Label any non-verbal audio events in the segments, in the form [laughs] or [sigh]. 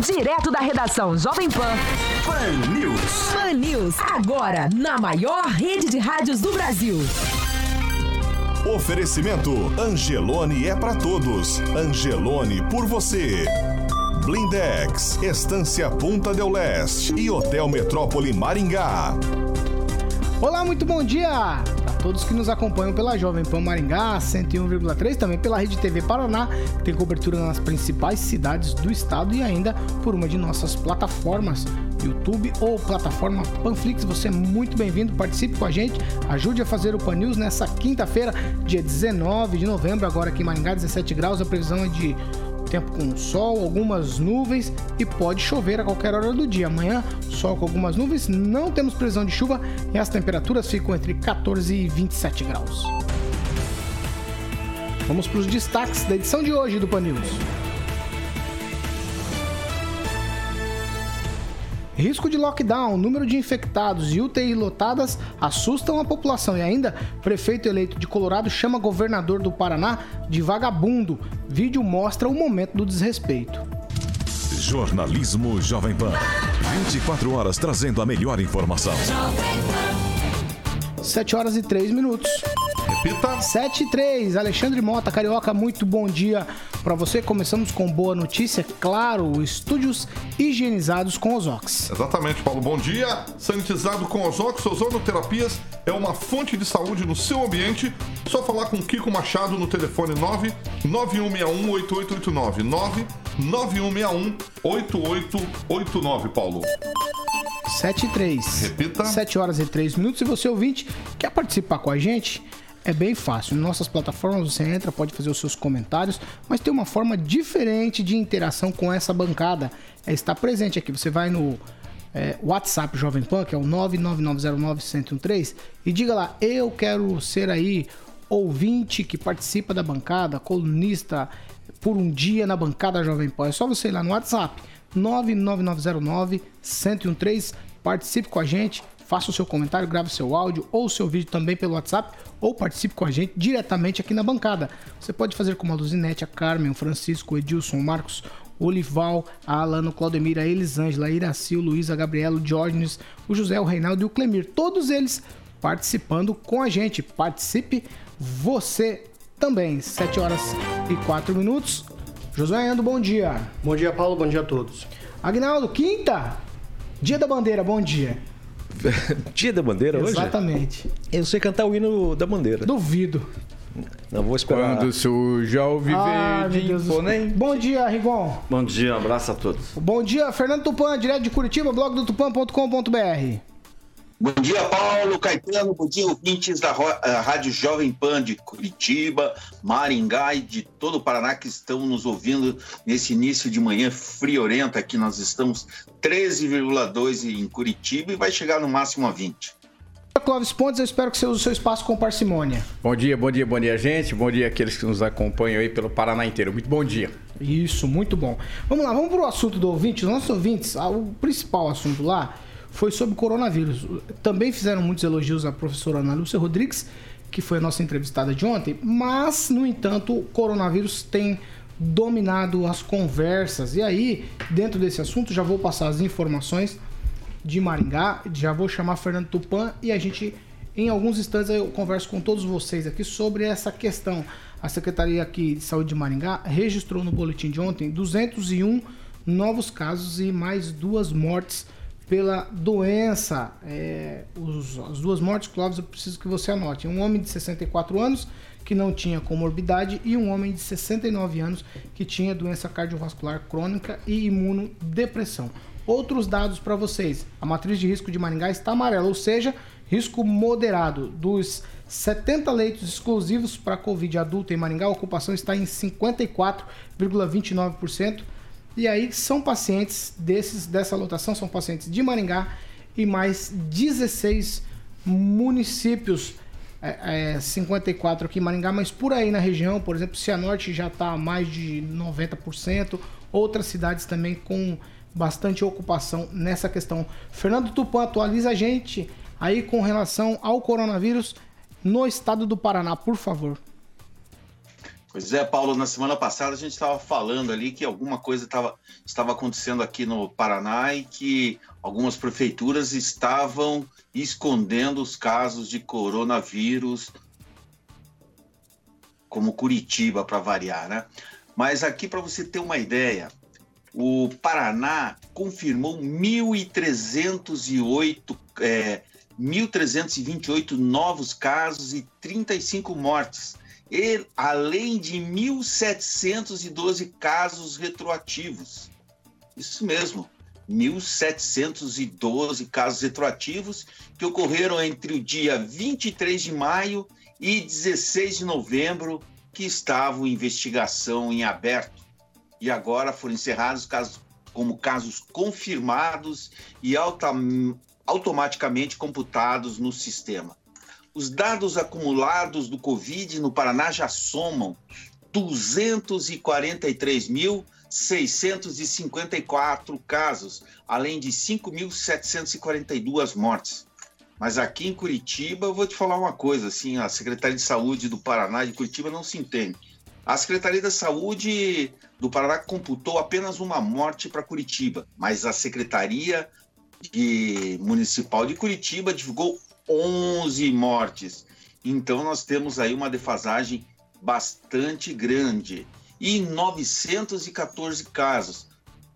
Direto da redação Jovem Pan. Pan News. Pan News, agora na maior rede de rádios do Brasil. Oferecimento Angelone é para todos. Angelone por você. Blindex, Estância Punta del Leste e Hotel Metrópole Maringá. Olá, muito bom dia todos que nos acompanham pela Jovem Pan Maringá 101,3, também pela Rede TV Paraná, que tem cobertura nas principais cidades do estado e ainda por uma de nossas plataformas, YouTube ou plataforma Panflix. Você é muito bem-vindo, participe com a gente, ajude a fazer o Pan News nessa quinta-feira, dia 19 de novembro, agora aqui em Maringá, 17 graus, a previsão é de tempo com sol, algumas nuvens e pode chover a qualquer hora do dia. Amanhã, sol com algumas nuvens, não temos previsão de chuva e as temperaturas ficam entre 14 e 27 graus. Vamos para os destaques da edição de hoje do Pan News. Risco de lockdown, número de infectados e UTI lotadas assustam a população. E ainda, prefeito eleito de Colorado chama governador do Paraná de vagabundo. Vídeo mostra o momento do desrespeito. Jornalismo Jovem Pan. 24 horas trazendo a melhor informação. 7 horas e 3 minutos. Repita. 7 e 3, Alexandre Mota, Carioca, muito bom dia para você. Começamos com boa notícia, claro, estúdios higienizados com Ozox. Exatamente, Paulo. Bom dia. Sanitizado com Ozox, Ozonoterapias é uma fonte de saúde no seu ambiente. Só falar com Kiko Machado no telefone 99161 8889. 99161 8889, Paulo. 7 e 3. Repita. 7 horas e 3 minutos. Se você ouvinte quer participar com a gente, é bem fácil. Nossas plataformas você entra, pode fazer os seus comentários, mas tem uma forma diferente de interação com essa bancada. É estar presente aqui. Você vai no é, WhatsApp Jovem Pan, que é o 99909-1013, e diga lá, eu quero ser aí ouvinte que participa da bancada, colunista por um dia na bancada Jovem Pan. É só você ir lá no WhatsApp 99909-1013, participe com a gente, faça o seu comentário, grave seu áudio ou seu vídeo também pelo WhatsApp ou participe com a gente diretamente aqui na bancada. Você pode fazer como a Luzinete, a Carmen, o Francisco, o Edilson, o Marcos, o Olival, a Alano, o Claudemir, a Elisângela, a Iraci, o Luiz, a Gabriela, o Diógenes, o José, o Reinaldo e o Clemir. Todos eles participando com a gente. Participe você também. 7 horas e 4 minutos. Josué Ando, bom dia. Bom dia, Paulo. Bom dia a todos. Agnaldo, quinta. Dia da bandeira, bom dia. [laughs] Dia da bandeira hoje? Exatamente. Eu sei cantar o hino da bandeira. Duvido. Não vou esperar. Quando suja o Ah, viver Deus de imponente. Bom dia, Rigon. Bom dia, um abraço a todos. Bom dia, Fernando Tupan, direto de Curitiba, blog do tupan.com.br. Bom dia, Paulo Caetano. Bom dia, ouvintes da eh, Rádio Jovem Pan de Curitiba, Maringá e de todo o Paraná que estão nos ouvindo nesse início de manhã friorenta aqui. Nós estamos 13,2 em Curitiba e vai chegar no máximo a 20. Clóvis Pontes, eu espero que você use o seu espaço com parcimônia. Bom dia, bom dia, bom dia, gente. Bom dia àqueles que nos acompanham aí pelo Paraná inteiro. Muito bom dia. Isso, muito bom. Vamos lá, vamos para o assunto do ouvinte. Os nossos ouvintes, ah, o principal assunto lá foi sobre coronavírus. Também fizeram muitos elogios à professora Ana Lúcia Rodrigues, que foi a nossa entrevistada de ontem, mas, no entanto, o coronavírus tem dominado as conversas. E aí, dentro desse assunto, já vou passar as informações de Maringá, já vou chamar Fernando Tupan e a gente, em alguns instantes, eu converso com todos vocês aqui sobre essa questão. A Secretaria aqui de Saúde de Maringá registrou no boletim de ontem 201 novos casos e mais duas mortes pela doença. É, os- as duas mortes, Clóvis, eu preciso que você anote. Um homem de 64 anos que não tinha comorbidade e um homem de 69 anos que tinha doença cardiovascular crônica e imunodepressão. Outros dados para vocês. A matriz de risco de Maringá está amarela, ou seja, risco moderado. Dos 70 leitos exclusivos para Covid adulta em Maringá, a ocupação está em 54,29%. E aí são pacientes desses dessa lotação, são pacientes de Maringá e mais 16 municípios. É, é, 54 aqui em Maringá, mas por aí na região, por exemplo, Cianorte já está a mais de 90%, outras cidades também com bastante ocupação nessa questão. Fernando Tupan, atualiza a gente aí com relação ao coronavírus no estado do Paraná, por favor. Pois é, Paulo, na semana passada a gente estava falando ali que alguma coisa tava, estava acontecendo aqui no Paraná e que algumas prefeituras estavam escondendo os casos de coronavírus, como Curitiba, para variar, né? Mas aqui, para você ter uma ideia, o Paraná confirmou 1.308, é, 1.328 novos casos e 35 mortes além de 1.712 casos retroativos. Isso mesmo, 1.712 casos retroativos que ocorreram entre o dia 23 de maio e 16 de novembro, que estavam em investigação em aberto. E agora foram encerrados casos, como casos confirmados e automaticamente computados no sistema. Os dados acumulados do Covid no Paraná já somam 243.654 casos, além de 5.742 mortes. Mas aqui em Curitiba, eu vou te falar uma coisa, assim, a Secretaria de Saúde do Paraná e de Curitiba não se entende. A Secretaria da Saúde do Paraná computou apenas uma morte para Curitiba, mas a Secretaria de Municipal de Curitiba divulgou 11 mortes. Então nós temos aí uma defasagem bastante grande. E 914 casos.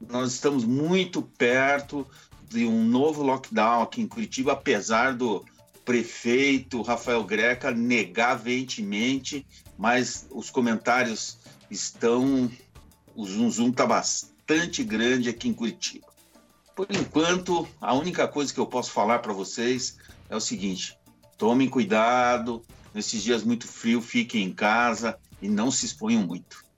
Nós estamos muito perto de um novo lockdown aqui em Curitiba, apesar do prefeito Rafael Greca negar veementemente, mas os comentários estão. O zum está bastante grande aqui em Curitiba. Por enquanto, a única coisa que eu posso falar para vocês é o seguinte: tomem cuidado, nesses dias muito frio, fiquem em casa e não se exponham muito.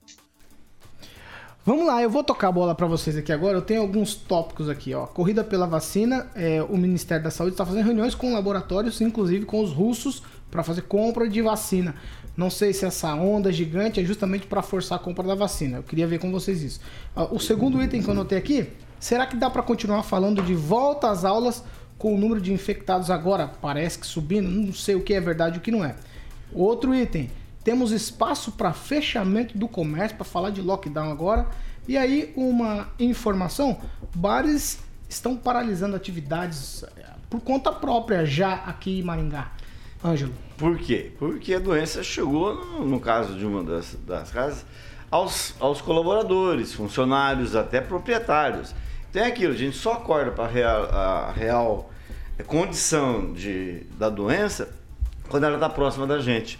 Vamos lá, eu vou tocar a bola para vocês aqui agora. Eu tenho alguns tópicos aqui, ó. Corrida pela vacina, é, o Ministério da Saúde está fazendo reuniões com laboratórios, inclusive com os russos, para fazer compra de vacina. Não sei se essa onda gigante é justamente para forçar a compra da vacina. Eu queria ver com vocês isso. O segundo item que eu anotei aqui, será que dá para continuar falando de volta às aulas com o número de infectados agora parece que subindo, não sei o que é verdade e o que não é. Outro item, temos espaço para fechamento do comércio, para falar de lockdown agora. E aí, uma informação: bares estão paralisando atividades eh, por conta própria já aqui em Maringá. Ângelo. Por quê? Porque a doença chegou, no, caso de uma das, das casas, aos, aos colaboradores, funcionários, até proprietários. Tem aquilo, a gente só acorda para a real, a real condição de, da doença quando ela está próxima da gente.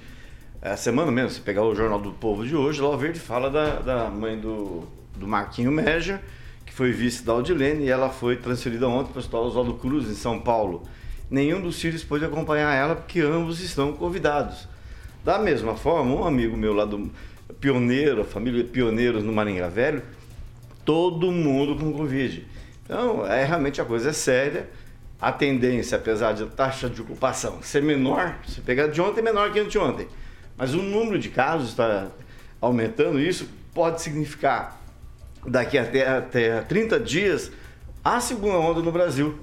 A semana mesmo, se pegar o Jornal do Povo de hoje, lá o Verde fala da, da mãe do, do Marquinho Meja, que foi vice da Audilene, e ela foi transferida ontem para o Hospital Oswaldo Cruz, em São Paulo. Nenhum dos filhos pôde acompanhar ela, porque ambos estão convidados. Da mesma forma, um amigo meu lá do Pioneiro, a família Pioneiros no Maringá Velho, todo mundo com Covid. Então, é realmente a coisa é séria a tendência, apesar de taxa de ocupação ser menor, se pegar de ontem, é menor que anteontem, mas o número de casos está aumentando, isso pode significar daqui até, até 30 dias a segunda onda no Brasil,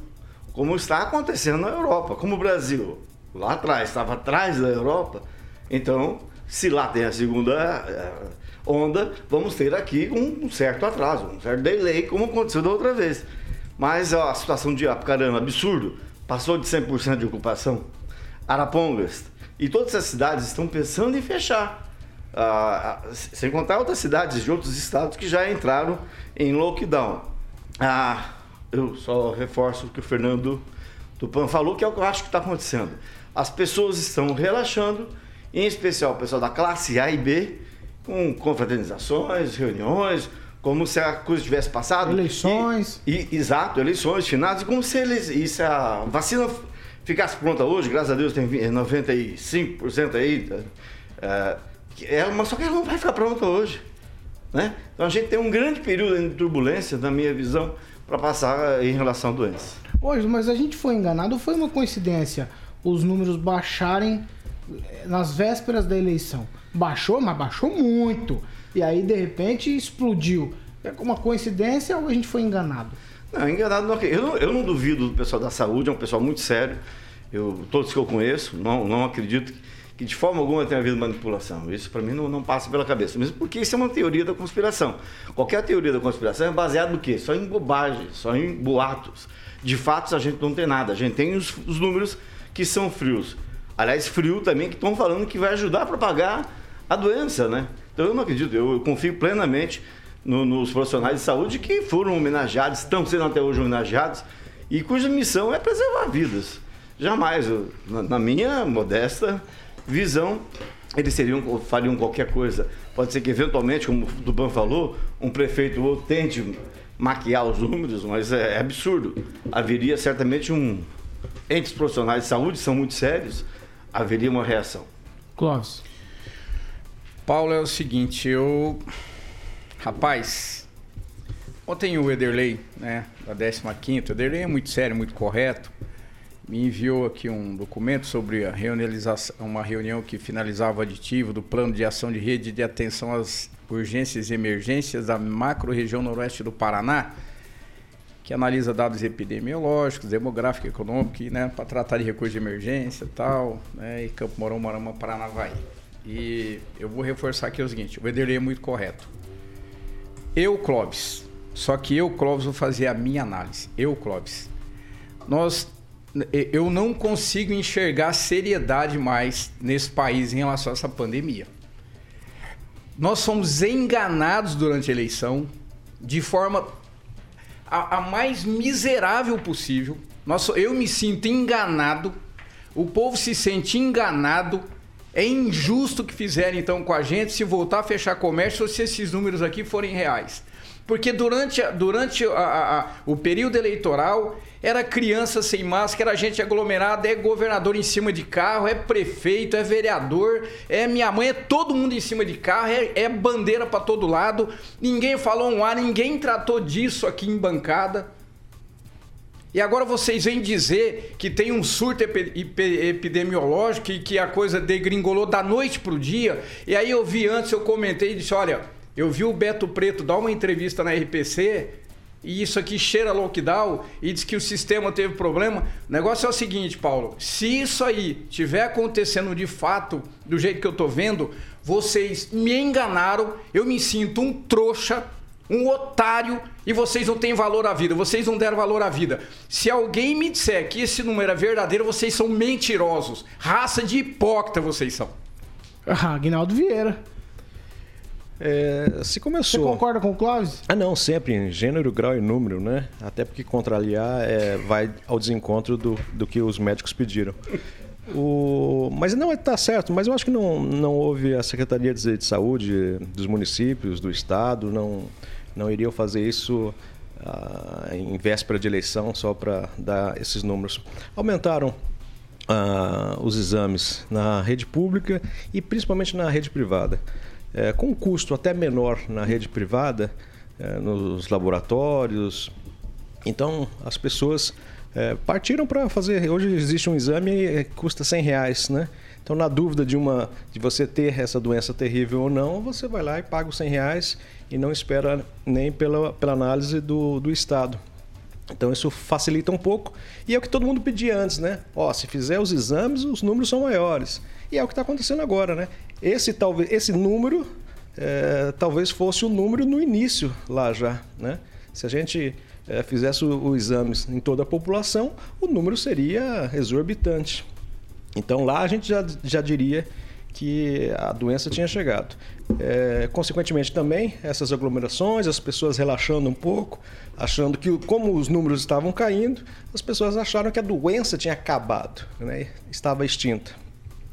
como está acontecendo na Europa. Como o Brasil lá atrás estava atrás da Europa, então se lá tem a segunda eh, onda, vamos ter aqui um certo atraso, um certo delay, como aconteceu da outra vez. Mas ó, a situação de Apucarana, absurdo, passou de 100% de ocupação. Arapongas e todas essas cidades estão pensando em fechar. Ah, ah, sem contar outras cidades de outros estados que já entraram em lockdown. Ah, eu só reforço o que o Fernando Tupan falou, que é o que eu acho que está acontecendo. As pessoas estão relaxando, em especial o pessoal da classe A e B, com confraternizações, reuniões, como se a coisa tivesse passado. Eleições. E, e, exato, eleições, finados, como se eles. E se a vacina ficasse pronta hoje, graças a Deus tem 95% aí. É, é, mas só que ela não vai ficar pronta hoje. Né? Então a gente tem um grande período de turbulência, na minha visão, para passar em relação à doença. Hoje, mas a gente foi enganado ou foi uma coincidência os números baixarem eh, nas vésperas da eleição? Baixou, mas baixou muito e aí de repente explodiu. É uma coincidência ou a gente foi enganado? Não, enganado não. Eu não, eu não duvido do pessoal da saúde, é um pessoal muito sério. Eu, todos que eu conheço, não, não acredito que de forma alguma tenha havido manipulação. Isso para mim não, não, passa pela cabeça. Mesmo porque isso é uma teoria da conspiração. Qualquer teoria da conspiração é baseada no quê? Só em bobagem, só em boatos. De fatos a gente não tem nada. A gente tem os, os números que são frios. Aliás, frio também que estão falando que vai ajudar a propagar a doença, né? Então eu não acredito, eu, confio plenamente no, nos profissionais de saúde que foram homenageados, estão sendo até hoje homenageados e cuja missão é preservar vidas. Jamais, eu, na, na minha modesta visão, eles seriam, fariam qualquer coisa. Pode ser que, eventualmente, como o Duban falou, um prefeito ou tente maquiar os números, mas é, é absurdo. Haveria certamente um. Entre os profissionais de saúde, são muito sérios, haveria uma reação. Clóvis. Paulo, é o seguinte, eu. Rapaz, ontem o Ederley, né, da 15, o Ederley é muito sério, muito correto me enviou aqui um documento sobre a uma reunião que finalizava o aditivo do plano de ação de rede de atenção às urgências e emergências da macro-região noroeste do Paraná, que analisa dados epidemiológicos, demográficos, econômicos, né, para tratar de recursos de emergência e tal, né, e Campo Mourão, Marama, Paranavaí. E eu vou reforçar aqui o seguinte, o Ederlei é muito correto. Eu, Clóvis, só que eu, Clóvis, vou fazer a minha análise. Eu, Clóvis. Nós eu não consigo enxergar seriedade mais nesse país em relação a essa pandemia. Nós fomos enganados durante a eleição de forma a, a mais miserável possível. Nós, eu me sinto enganado, o povo se sente enganado. É injusto que fizeram então com a gente se voltar a fechar comércio se esses números aqui forem reais. Porque durante, durante a, a, a, o período eleitoral era criança sem máscara, gente aglomerada, é governador em cima de carro, é prefeito, é vereador, é minha mãe, é todo mundo em cima de carro, é, é bandeira para todo lado. Ninguém falou um ar, ninguém tratou disso aqui em bancada. E agora vocês vêm dizer que tem um surto epidemiológico e que a coisa degringolou da noite para o dia. E aí eu vi antes, eu comentei e disse: olha eu vi o Beto Preto dar uma entrevista na RPC e isso aqui cheira lockdown e diz que o sistema teve problema. O negócio é o seguinte, Paulo: se isso aí tiver acontecendo de fato, do jeito que eu tô vendo, vocês me enganaram, eu me sinto um trouxa, um otário e vocês não têm valor à vida, vocês não deram valor à vida. Se alguém me disser que esse número é verdadeiro, vocês são mentirosos. Raça de hipócrita vocês são. Ah, Aguinaldo Vieira. É, se começou. Você concorda com o Clóvis? Ah, não, sempre em gênero, grau e número, né? Até porque contrariar é, vai ao desencontro do, do que os médicos pediram. O... Mas não está certo, mas eu acho que não, não houve a Secretaria de Saúde dos municípios, do Estado, não, não iriam fazer isso ah, em véspera de eleição só para dar esses números. Aumentaram ah, os exames na rede pública e principalmente na rede privada é, com um custo até menor na rede privada, é, nos laboratórios. Então, as pessoas é, partiram para fazer. Hoje existe um exame que custa 100 reais, né? Então, na dúvida de uma de você ter essa doença terrível ou não, você vai lá e paga os 100 reais e não espera nem pela, pela análise do, do Estado. Então isso facilita um pouco e é o que todo mundo pedia antes, né? Ó, se fizer os exames, os números são maiores. E é o que está acontecendo agora, né? Esse, talvez, esse número é, talvez fosse o número no início lá já. Né? Se a gente é, fizesse os exames em toda a população, o número seria exorbitante. Então lá a gente já, já diria que a doença tinha chegado. É, consequentemente também, essas aglomerações, as pessoas relaxando um pouco, achando que como os números estavam caindo, as pessoas acharam que a doença tinha acabado, né? estava extinta.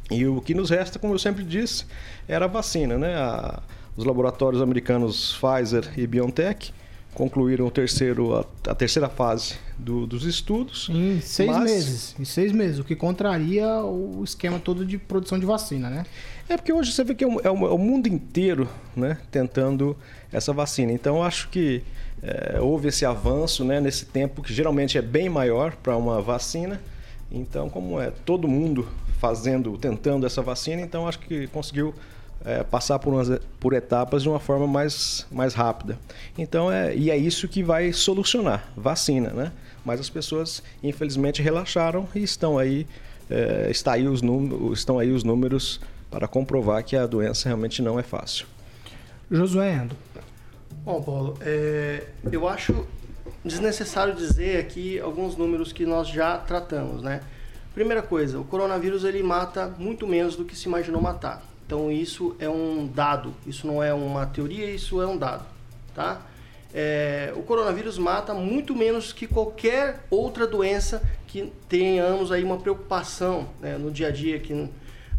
E o que nos resta, como eu sempre disse, era a vacina. Né? A, os laboratórios americanos Pfizer e BioNTech concluíram o terceiro, a, a terceira fase do, dos estudos. Em seis mas... meses. Em seis meses, o que contraria o esquema todo de produção de vacina, né? É porque hoje você vê que é o, é o, é o mundo inteiro né, tentando essa vacina. Então, acho que é, houve esse avanço né, nesse tempo, que geralmente é bem maior para uma vacina. Então, como é todo mundo fazendo, tentando essa vacina, então acho que conseguiu é, passar por, umas, por etapas de uma forma mais, mais rápida. Então, é, e é isso que vai solucionar, vacina, né? Mas as pessoas, infelizmente, relaxaram e estão aí é, está aí os números, estão aí os números para comprovar que a doença realmente não é fácil. Josué Endo. Bom, Paulo, é, eu acho desnecessário dizer aqui alguns números que nós já tratamos, né? Primeira coisa, o coronavírus ele mata muito menos do que se imaginou matar. Então isso é um dado, isso não é uma teoria, isso é um dado, tá? É, o coronavírus mata muito menos que qualquer outra doença que tenhamos aí uma preocupação né, no dia a dia que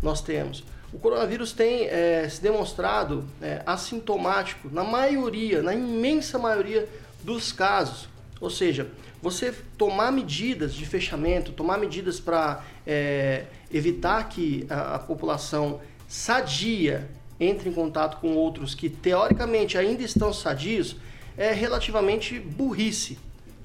nós temos. O coronavírus tem é, se demonstrado é, assintomático na maioria, na imensa maioria dos casos. Ou seja, você tomar medidas de fechamento, tomar medidas para é, evitar que a, a população sadia entre em contato com outros que teoricamente ainda estão sadios, é relativamente burrice.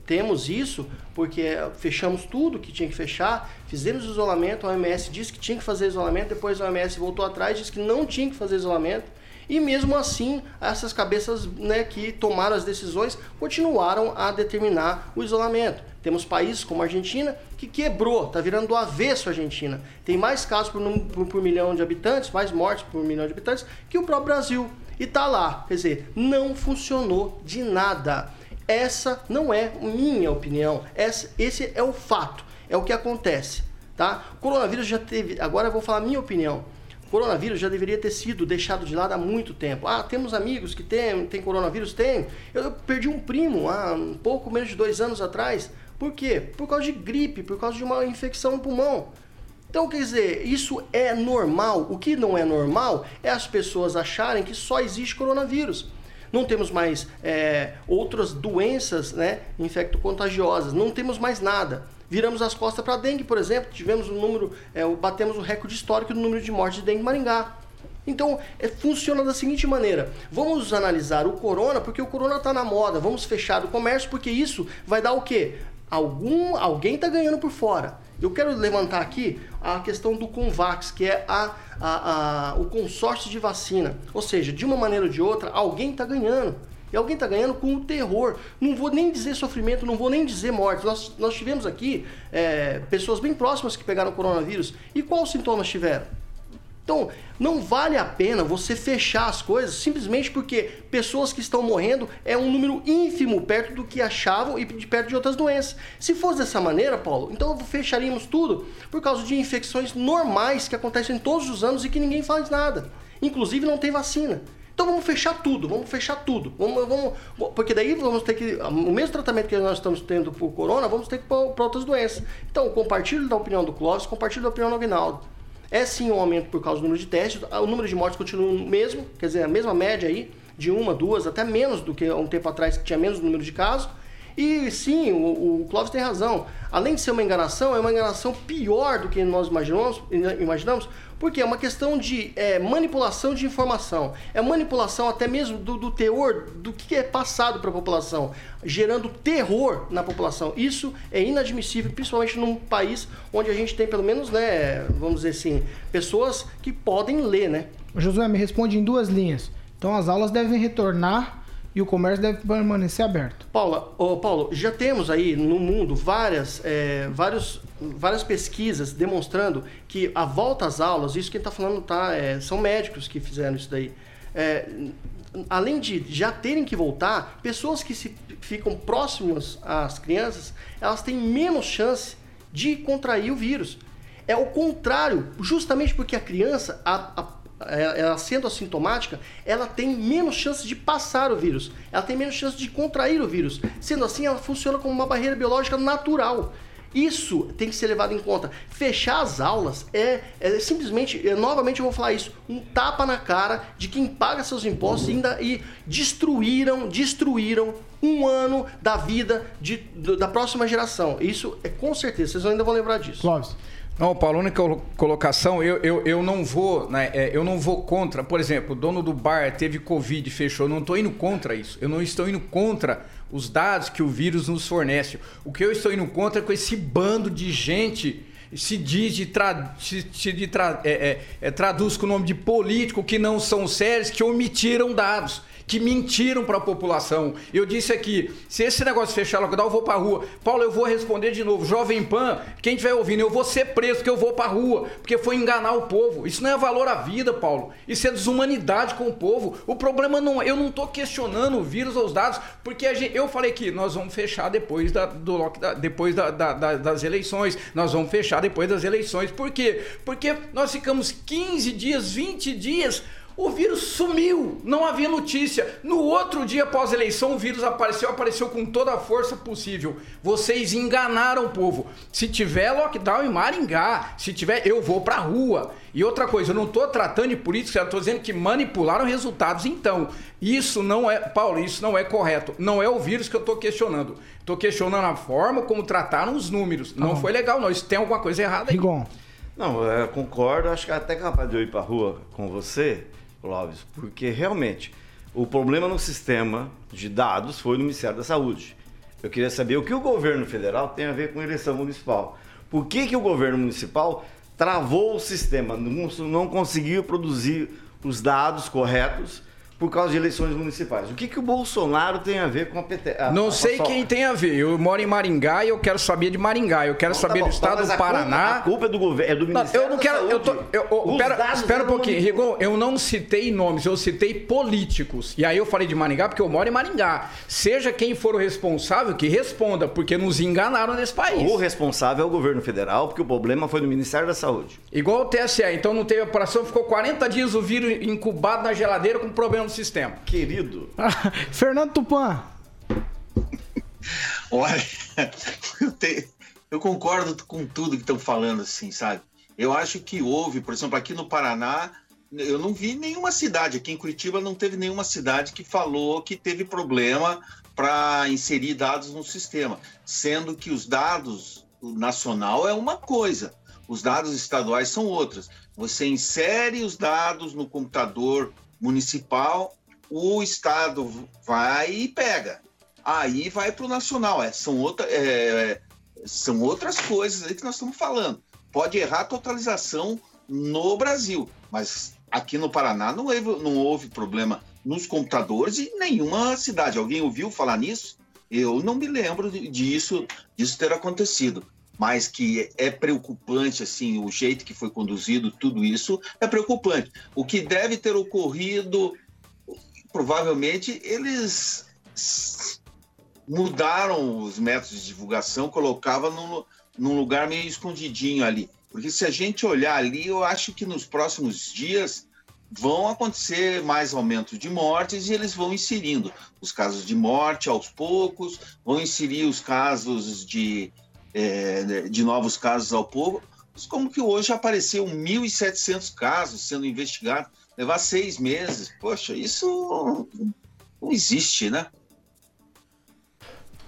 Temos isso porque fechamos tudo que tinha que fechar, fizemos isolamento, a OMS disse que tinha que fazer isolamento, depois a OMS voltou atrás, disse que não tinha que fazer isolamento. E mesmo assim, essas cabeças né, que tomaram as decisões continuaram a determinar o isolamento. Temos países como a Argentina que quebrou, está virando do avesso a Argentina. Tem mais casos por, por, por, milhão de habitantes, mais mortes por milhão de habitantes que o próprio Brasil. E tá lá, quer dizer, não funcionou de nada. Essa não é minha opinião, essa, esse é o fato, é o que acontece, tá? O coronavírus já teve, agora eu vou falar minha opinião. Coronavírus já deveria ter sido deixado de lado há muito tempo. Ah, temos amigos que têm, tem coronavírus? Tem. Eu perdi um primo há um pouco menos de dois anos atrás. Por quê? Por causa de gripe, por causa de uma infecção no pulmão. Então, quer dizer, isso é normal. O que não é normal é as pessoas acharem que só existe coronavírus. Não temos mais é, outras doenças né, infecto-contagiosas, não temos mais nada. Viramos as costas para a dengue, por exemplo, tivemos um número, é, batemos o recorde histórico do número de mortes de dengue em Maringá. Então, é, funciona da seguinte maneira: vamos analisar o corona, porque o corona está na moda, vamos fechar o comércio, porque isso vai dar o quê? Algum, alguém está ganhando por fora. Eu quero levantar aqui a questão do Convax, que é a, a, a o consórcio de vacina. Ou seja, de uma maneira ou de outra, alguém está ganhando. E alguém está ganhando com o terror. Não vou nem dizer sofrimento, não vou nem dizer morte. Nós, nós tivemos aqui é, pessoas bem próximas que pegaram coronavírus. E quais sintomas tiveram? Então, não vale a pena você fechar as coisas simplesmente porque pessoas que estão morrendo é um número ínfimo perto do que achavam e de perto de outras doenças. Se fosse dessa maneira, Paulo, então fecharíamos tudo por causa de infecções normais que acontecem todos os anos e que ninguém faz nada. Inclusive não tem vacina. Então vamos fechar tudo, vamos fechar tudo. Vamos, vamos, porque daí vamos ter que. O mesmo tratamento que nós estamos tendo por corona, vamos ter que para outras doenças. Então, compartilho da opinião do Clóvis, compartilho da opinião do Aguinaldo. É sim um aumento por causa do número de testes, o número de mortes continua o mesmo, quer dizer, a mesma média aí, de uma, duas, até menos do que há um tempo atrás que tinha menos número de casos. E sim, o, o Clóvis tem razão. Além de ser uma enganação, é uma enganação pior do que nós imaginamos, imaginamos porque é uma questão de é, manipulação de informação. É manipulação até mesmo do, do teor do que é passado para a população, gerando terror na população. Isso é inadmissível, principalmente num país onde a gente tem pelo menos, né, vamos dizer assim, pessoas que podem ler, né? Josué, me responde em duas linhas. Então as aulas devem retornar e o comércio deve permanecer aberto. Paula, oh, Paulo, já temos aí no mundo várias, é, vários, várias pesquisas demonstrando que a volta às aulas, isso que está falando tá, é, são médicos que fizeram isso daí. É, além de já terem que voltar, pessoas que se ficam próximas às crianças, elas têm menos chance de contrair o vírus. É o contrário, justamente porque a criança, a, a ela sendo assintomática, ela tem menos chance de passar o vírus, ela tem menos chance de contrair o vírus. Sendo assim, ela funciona como uma barreira biológica natural. Isso tem que ser levado em conta. Fechar as aulas é, é simplesmente, eu, novamente eu vou falar isso, um tapa na cara de quem paga seus impostos e, ainda, e destruíram, destruíram um ano da vida de, da próxima geração. Isso é com certeza, vocês ainda vão lembrar disso. Clóvis. Não, Paulo, a única colocação, eu, eu, eu não vou, né, é, eu não vou contra, por exemplo, o dono do bar teve Covid, fechou, eu não estou indo contra isso, eu não estou indo contra os dados que o vírus nos fornece. O que eu estou indo contra é com esse bando de gente se diz de, tra, se, de tra, é, é, é, traduz com o nome de político que não são sérios, que omitiram dados que mentiram para a população. Eu disse aqui, se esse negócio fechar lockdown, eu vou para rua. Paulo, eu vou responder de novo. Jovem Pan, quem estiver ouvindo, eu vou ser preso que eu vou para rua, porque foi enganar o povo. Isso não é valor à vida, Paulo. Isso é desumanidade com o povo. O problema não, eu não estou questionando o vírus ou os dados, porque gente, eu falei que nós vamos fechar depois da, do lockdown, depois da, da, da, das eleições. Nós vamos fechar depois das eleições. Por quê? Porque nós ficamos 15 dias, 20 dias o vírus sumiu, não havia notícia. No outro dia após a eleição, o vírus apareceu, apareceu com toda a força possível. Vocês enganaram o povo. Se tiver lockdown em Maringá, se tiver, eu vou pra rua. E outra coisa, eu não estou tratando de política, eu estou dizendo que manipularam resultados. Então, isso não é, Paulo, isso não é correto. Não é o vírus que eu estou questionando. Estou questionando a forma como trataram os números. Não foi legal, não. Isso tem alguma coisa errada aí. Rigon. Não, eu concordo. Acho que até capaz de eu ir pra rua com você, Clóvis, porque realmente o problema no sistema de dados foi no Ministério da Saúde. Eu queria saber o que o governo federal tem a ver com eleição municipal. Por que, que o governo municipal travou o sistema, não conseguiu produzir os dados corretos por causa de eleições municipais. O que, que o Bolsonaro tem a ver com a PT? A, não a sei PSOL? quem tem a ver. Eu moro em Maringá e eu quero saber de Maringá. Eu quero Então, tá saber bom, do estado do a culpa- Paraná. a culpa é do governo, é do Não, Ministério eu não da quero. Eu tô, eu, eu- pera, espera um pouquinho, Rigon. Eu não citei nomes, eu citei políticos. E aí eu falei de Maringá porque eu moro em Maringá. Seja quem for o responsável, que responda, porque nos enganaram nesse país. O responsável é o governo federal, porque o problema foi no Ministério da Saúde. Igual o TSE, então não teve operação, ficou 40 dias o vírus incubado na geladeira com problema no sistema. Querido, [laughs] Fernando Tupan. Olha, [laughs] eu, te- eu concordo com tudo que estão falando, assim, sabe? Eu acho que houve, por exemplo, aqui no Paraná, eu não vi nenhuma cidade, aqui em Curitiba não teve nenhuma cidade que falou que teve problema para inserir dados no sistema, sendo que os dados nacional é uma coisa, os dados estaduais são outras. Você insere os dados no computador municipal, o estado vai e pega aí vai para o nacional. É, são, outra, é, são outras coisas aí que nós estamos falando. Pode errar a totalização no Brasil, mas aqui no Paraná não houve, não houve problema nos computadores e nenhuma cidade. Alguém ouviu falar nisso? Eu não me lembro disso, disso ter acontecido. Mas que é preocupante, assim, o jeito que foi conduzido, tudo isso é preocupante. O que deve ter ocorrido, provavelmente, eles mudaram os métodos de divulgação, colocava num, num lugar meio escondidinho ali. Porque se a gente olhar ali, eu acho que nos próximos dias vão acontecer mais aumentos de mortes e eles vão inserindo os casos de morte aos poucos, vão inserir os casos de, eh, de novos casos ao pouco, como que hoje apareceu 1.700 casos sendo investigados, levar seis meses, poxa, isso não existe, né?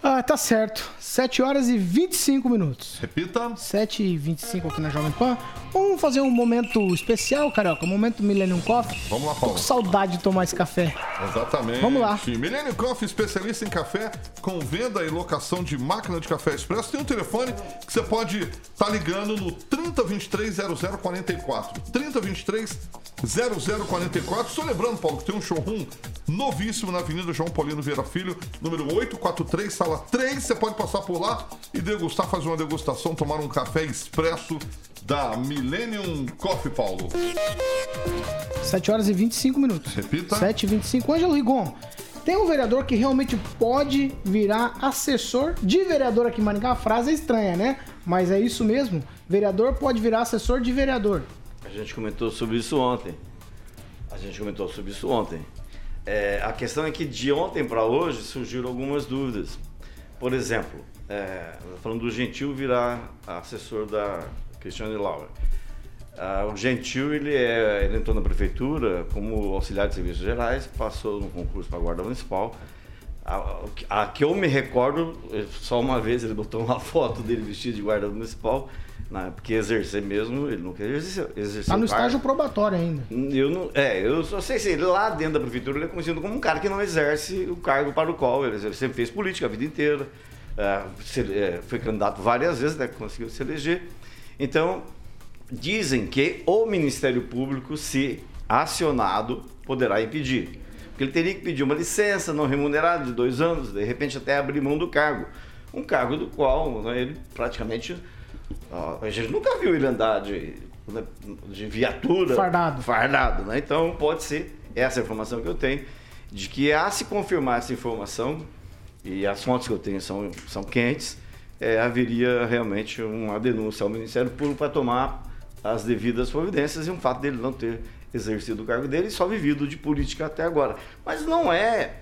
Ah, tá certo. 7 horas e 25 minutos. Repita. 7 e 25 aqui na Jovem Pan. Vamos fazer um momento especial, Carioca. Momento Millennium Coffee. Vamos lá, Tô Paulo. com saudade de tomar esse café. Exatamente. Vamos lá. Milênio Coffee, especialista em café, com venda e locação de máquina de café expresso. Tem um telefone que você pode estar ligando no 3023 0044. 3023 0044. Só lembrando, Paulo, que tem um showroom novíssimo na Avenida João Paulino Vieira Filho, número 843, sala 3. Você pode passar por lá e degustar, fazer uma degustação, tomar um café expresso da Millennium Coffee, Paulo. 7 horas e 25 minutos. Repita. 7 e 25. Ângelo Rigon, tem um vereador que realmente pode virar assessor de vereador aqui em Maringá? A frase é estranha, né? Mas é isso mesmo. Vereador pode virar assessor de vereador. A gente comentou sobre isso ontem. A gente comentou sobre isso ontem. É, a questão é que de ontem para hoje surgiram algumas dúvidas. Por exemplo, é, falando do Gentil virar assessor da Cristiane Laura. Ah, o Gentil ele, é, ele entrou na prefeitura como auxiliar de serviços gerais, passou no concurso para a Guarda Municipal. A, que- a que eu me recordo, eh, só uma vez ele botou uma [laughs] foto dele vestido de guarda municipal, né, porque exercer mesmo, ele nunca exerceu. exerceu Tá no cargo. estágio probatório ainda. Eu não, é, eu só sei se ele lá dentro da prefeitura ele é conhecido como um cara que não exerce o cargo para o qual ele, ele sempre fez política a vida inteira, se- é, foi candidato várias vezes, né, conseguiu se eleger. Então, dizem que o Ministério Público, se acionado, poderá impedir. Porque ele teria que pedir uma licença não remunerada de dois anos, de repente até abrir mão do cargo. Um cargo do qual né, ele praticamente. ó, a gente nunca viu ele andar de, né, de viatura. Fardado. Fardado, né? Então pode ser essa informação que eu tenho, de que a se confirmar essa informação, e as fontes que eu tenho são, são quentes, é, haveria realmente uma denúncia ao Ministério Público para tomar as devidas providências e um fato dele não ter exercido o cargo dele e só vivido de política até agora. Mas não é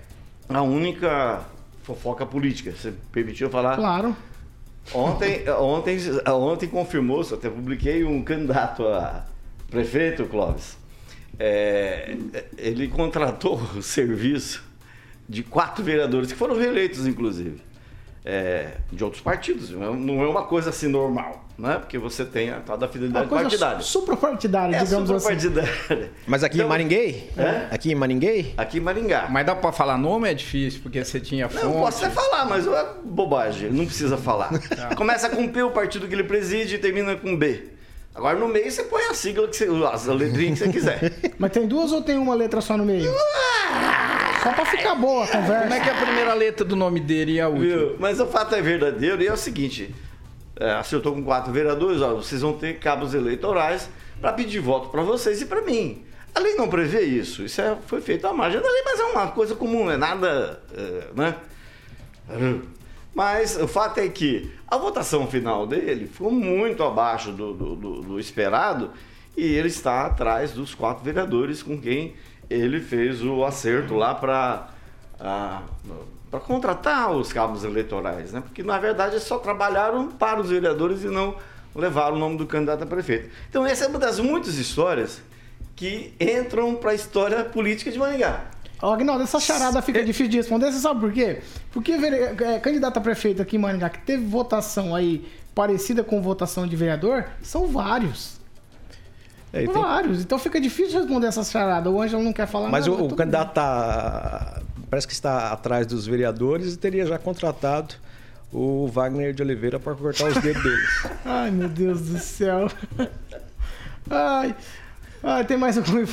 a única fofoca política. Você permitiu falar? Claro. Ontem, [laughs] ontem, ontem confirmou-se, até publiquei um candidato a prefeito, Clóvis. É, ele contratou o [laughs] serviço de quatro vereadores, que foram reeleitos, inclusive, é, de outros partidos. Não é uma coisa assim normal, né? Porque você tem a tal da Uma fidelidade coisa partidária. suprapartidária, É digamos assim. suprapartidária. Mas aqui Então, em Maringuei? É? Aqui em Maringuei? Aqui em Maringá. Mas dá pra falar nome é difícil, porque você tinha fonte. Não, posso até falar, mas é bobagem, não precisa falar. [laughs] Começa com P, o partido que ele preside, e termina com B. Agora no meio você põe a sigla que você, as letrinhas que você quiser. [laughs] Mas tem duas ou tem uma letra só no meio? Só pra ficar boa a conversa. Como é que é a primeira letra do nome dele e a última? Viu? Mas o fato é verdadeiro e é o seguinte: é, acertou com quatro vereadores, ó, vocês vão ter cabos eleitorais para pedir voto para vocês e para mim. A lei não prevê isso. Isso é- foi feito à margem da lei, mas é uma coisa comum, não é nada. é, né? Mas o fato é que a votação final dele ficou muito abaixo do, do- do- do esperado e ele está atrás dos quatro vereadores com quem ele fez o acerto lá para para contratar os cabos eleitorais, né? Porque na verdade só trabalharam para os vereadores e não levaram o nome do candidato a prefeito. Então essa é uma das muitas histórias que entram para a história política de Maringá. Ó, Agnaldo, essa charada fica difícil de responder, você sabe por quê? Porque é, candidato a prefeito aqui em Maringá que teve votação aí parecida com votação de vereador, são vários. É, tem- Vários. Então fica difícil responder essa charada. O Ângelo não quer falar Mas nada. o, o tudo candidato tá, parece que está atrás dos vereadores e teria já contratado o Wagner de Oliveira para cortar os dedos deles. [laughs] Ai, meu Deus do céu. Ai. Ai, tem mais alguma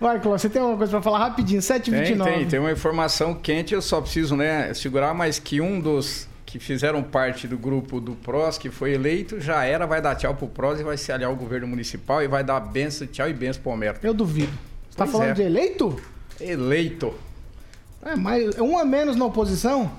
Vai, Cláudio, você tem alguma coisa pra falar rapidinho? Tem, 7h29. tem, tem uma informação quente, eu só preciso né, segurar, mas que um dos que fizeram parte do grupo do PROS, que foi eleito, já era, vai dar tchau pro PROS e vai se aliar ao governo municipal e vai dar benção, tchau e benção pro Homero. Eu duvido. Você tá Pois falando é. de eleito? Eleito. É, mas um a menos na oposição?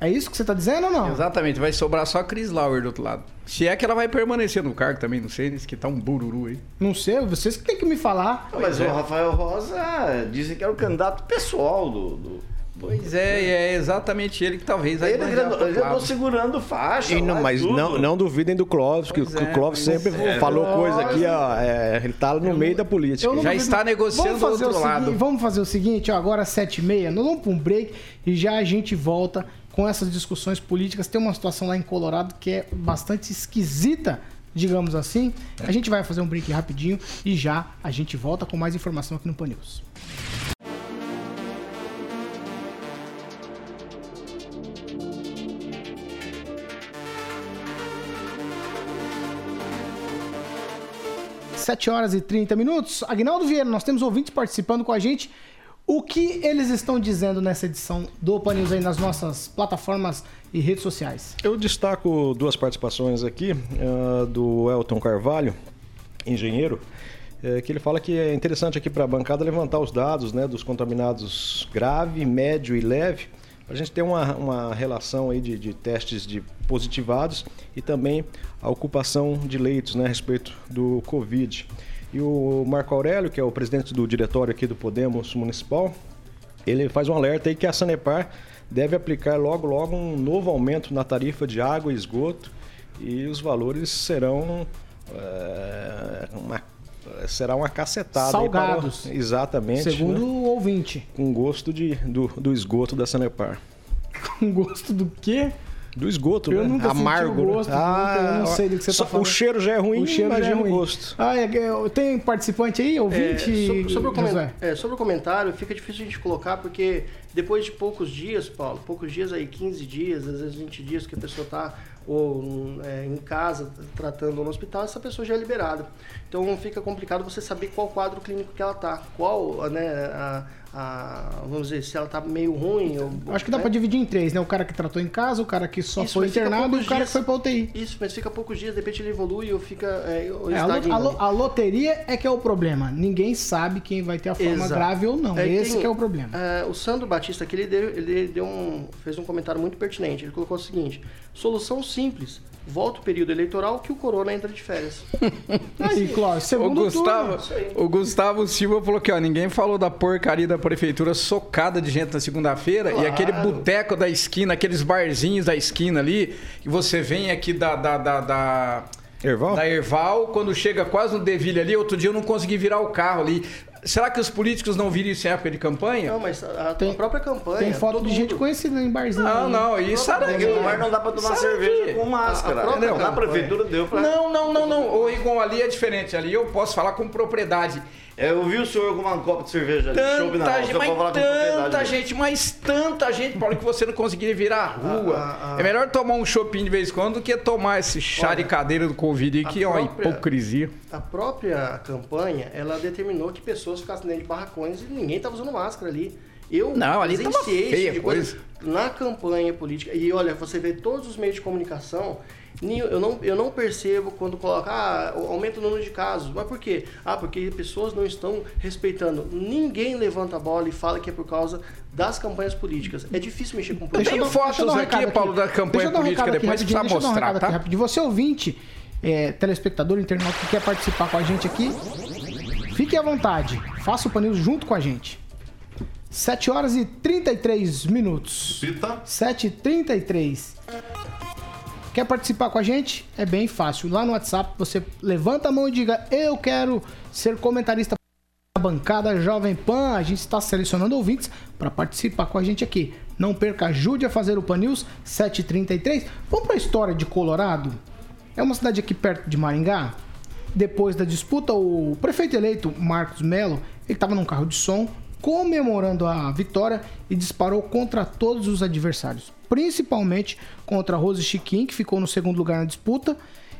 É isso que você tá dizendo ou não? Exatamente, vai sobrar só a Cris Lauer do outro lado. Se é que ela vai permanecer no cargo também, não sei, diz que tá um bururu aí. Não sei, vocês que tem que me falar. Mas é. o Rafael Rosa dizem que era o candidato pessoal do. do- Pois é, e é exatamente ele que talvez vai Ele, andou- ele segurando faixa. E não- lá mas tudo. não, não duvidem do Clóvis, que, que é, o Clóvis pois sempre é. falou coisa aqui, ó. é, ele tá no meio da política. Eu Já está negociando do outro seguinte- lado. Vamos fazer o seguinte, ó, agora às 7h30, nós vamos para um break e já a gente volta com essas discussões políticas. Tem uma situação lá em Colorado que é bastante esquisita, digamos assim. A gente vai fazer um break rapidinho e já a gente volta com mais informação aqui no Pan News. Sete horas e 30 minutos. Agnaldo Vieira, nós temos ouvintes participando com a gente. O que eles estão dizendo nessa edição do Pan News aí nas nossas plataformas e redes sociais? Eu destaco duas participações aqui, ah, do Elton Carvalho, engenheiro, eh, que ele fala que é interessante aqui para a bancada levantar os dados né, dos contaminados grave, médio e leve, para a gente ter uma, uma relação aí de, de testes de positivados e também a ocupação de leitos né, a respeito do Covid. E o Marco Aurélio, que é o presidente do diretório aqui do Podemos Municipal, ele faz um alerta aí que a Sanepar deve aplicar logo logo um novo aumento na tarifa de água e esgoto e os valores serão é, uma, será uma cacetada aí para Salgados. exatamente Segundo né? o ouvinte. com gosto de, do, do esgoto da Sanepar Com gosto do quê? Do esgoto Eu né? nunca senti amargo o né? gosto, nunca- eu não sei do que você só- tá falando. o cheiro já é ruim o cheiro já é imagina ruim. o gosto Ah, é, é, tem participante aí, É, ouvinte? sobre, sobre o é, sobre o comentário, fica difícil a gente colocar porque Depois de poucos dias, Paulo, poucos dias aí, 15 dias, às vezes 20 dias que a pessoa está ou hum, é, em casa tratando ou no hospital, essa pessoa já é liberada. Então fica complicado você saber qual quadro clínico que ela tá, qual, né, a, a- vamos dizer, se ela tá meio ruim ou Acho que dá né? pra dividir em três, né? O cara que tratou em casa, o cara que só Isso, foi internado e o cara dias. que foi pra UTI. Isso, mas fica poucos dias, de repente ele evolui ou fica é, ou É, a, lo- a loteria é que é o problema. Ninguém sabe quem vai ter a forma Exato. grave ou não. É, Esse tem- que é o problema. é, o Sandro Batista aqui, ele, deu, ele deu um, fez um comentário muito pertinente. Ele colocou o seguinte: solução simples. Volta o período eleitoral que o Corona entra de férias. [laughs] Aí, Clóvis, O segundo Gustavo, turno. o Gustavo Silva falou que ó, ninguém falou da porcaria da prefeitura socada de gente na segunda-feira e Claro. aquele boteco da esquina, aqueles barzinhos da esquina ali, que você vem aqui da, da, da, da- Erval? da Erval, quando chega quase no Deville ali, outro dia eu não consegui virar o carro ali. Será que os políticos não viram isso em época de campanha? Não, mas a, a Tem- própria campanha. Tem foto de gente conhecida em barzinho. Não, aí. não, isso era Porque no bar não dá pra tomar Sabe cerveja que- com máscara. a entendeu? Na prefeitura deu pra. Não, não, não, não. O igual ali é diferente. Ali eu posso falar com propriedade. Eu vi o senhor com uma copa de cerveja ali, chopp na Tanta mão, gente, falar mas propriedade. tanta gente, mas tanta gente, Paulo, que você não conseguiria virar a rua. Ah, ah, É melhor tomar um shopping de vez em quando do que tomar esse chá de cadeira do Covid que é uma hipocrisia. A própria campanha, ela determinou que pessoas ficassem dentro de barracões e ninguém estava usando máscara ali. Eu Não, ali tava esse feia tipo de coisa. na campanha política. E olha, você vê todos os meios de comunicação, ni- eu não, eu não percebo quando coloca, ah, aumenta o número de casos. Mas por quê? Ah, porque pessoas não estão respeitando. Ninguém levanta a bola e fala que é por causa das campanhas políticas. É difícil mexer com política. Tem dar- fotos um aqui, recado Paulo, da campanha um política, aqui depois rapidinho, precisa deixa eu dar um mostrar, recado tá? aqui. Você ouvinte, é, telespectador, internauta que quer participar com a gente aqui, fique à vontade. Faça o panil junto com a gente. 7 horas e 33 minutos. Pita. 7h33. Quer participar com a gente? É bem fácil. Lá no WhatsApp você levanta a mão e diga: Eu quero ser comentarista da bancada Jovem Pan. A gente está selecionando ouvintes para participar com a gente aqui. Não perca, ajude a fazer o Pan News 7h33. Vamos para a história de Colorado? É uma cidade aqui perto de Maringá. Depois da disputa, o prefeito eleito Marcos Melo, estava num carro de som comemorando a vitória e disparou contra todos os adversários, principalmente contra Rose Chiquim, que ficou no segundo lugar na disputa.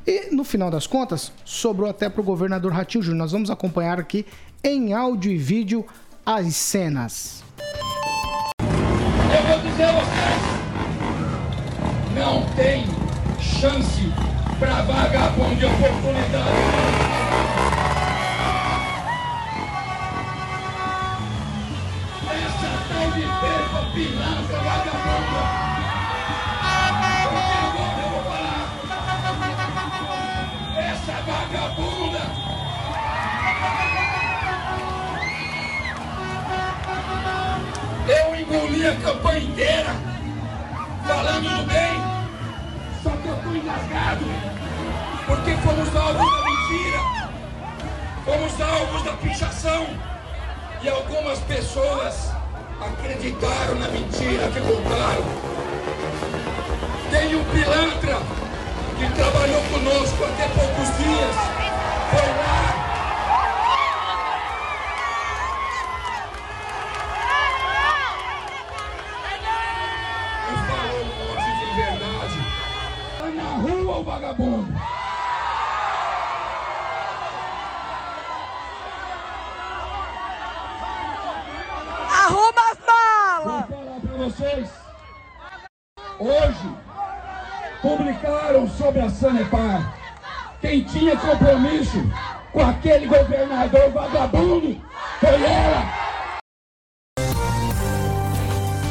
E no final das contas, sobrou até para o governador Ratinho Júnior. Nós vamos acompanhar aqui em áudio e vídeo as cenas. Eu vou dizer a vocês, não tem chance para vagabundo de oportunidade. Essa tal de perpa pilantra vagabunda. Vagabunda. Eu engoli a campanha inteira, falando do bem, só que eu tô engasgado, porque fomos alvos da mentira, fomos alvos da pichação, e algumas pessoas acreditaram na mentira que contaram. Tem um pilantra que trabalhou conosco até poucos dias, foi lá e falou um monte de verdade. Na rua o vagabundo. Arruma as malas! Vou falar pra vocês. Hoje, publicaram sobre a Sanepar. Quem tinha compromisso com aquele governador vagabundo foi ela.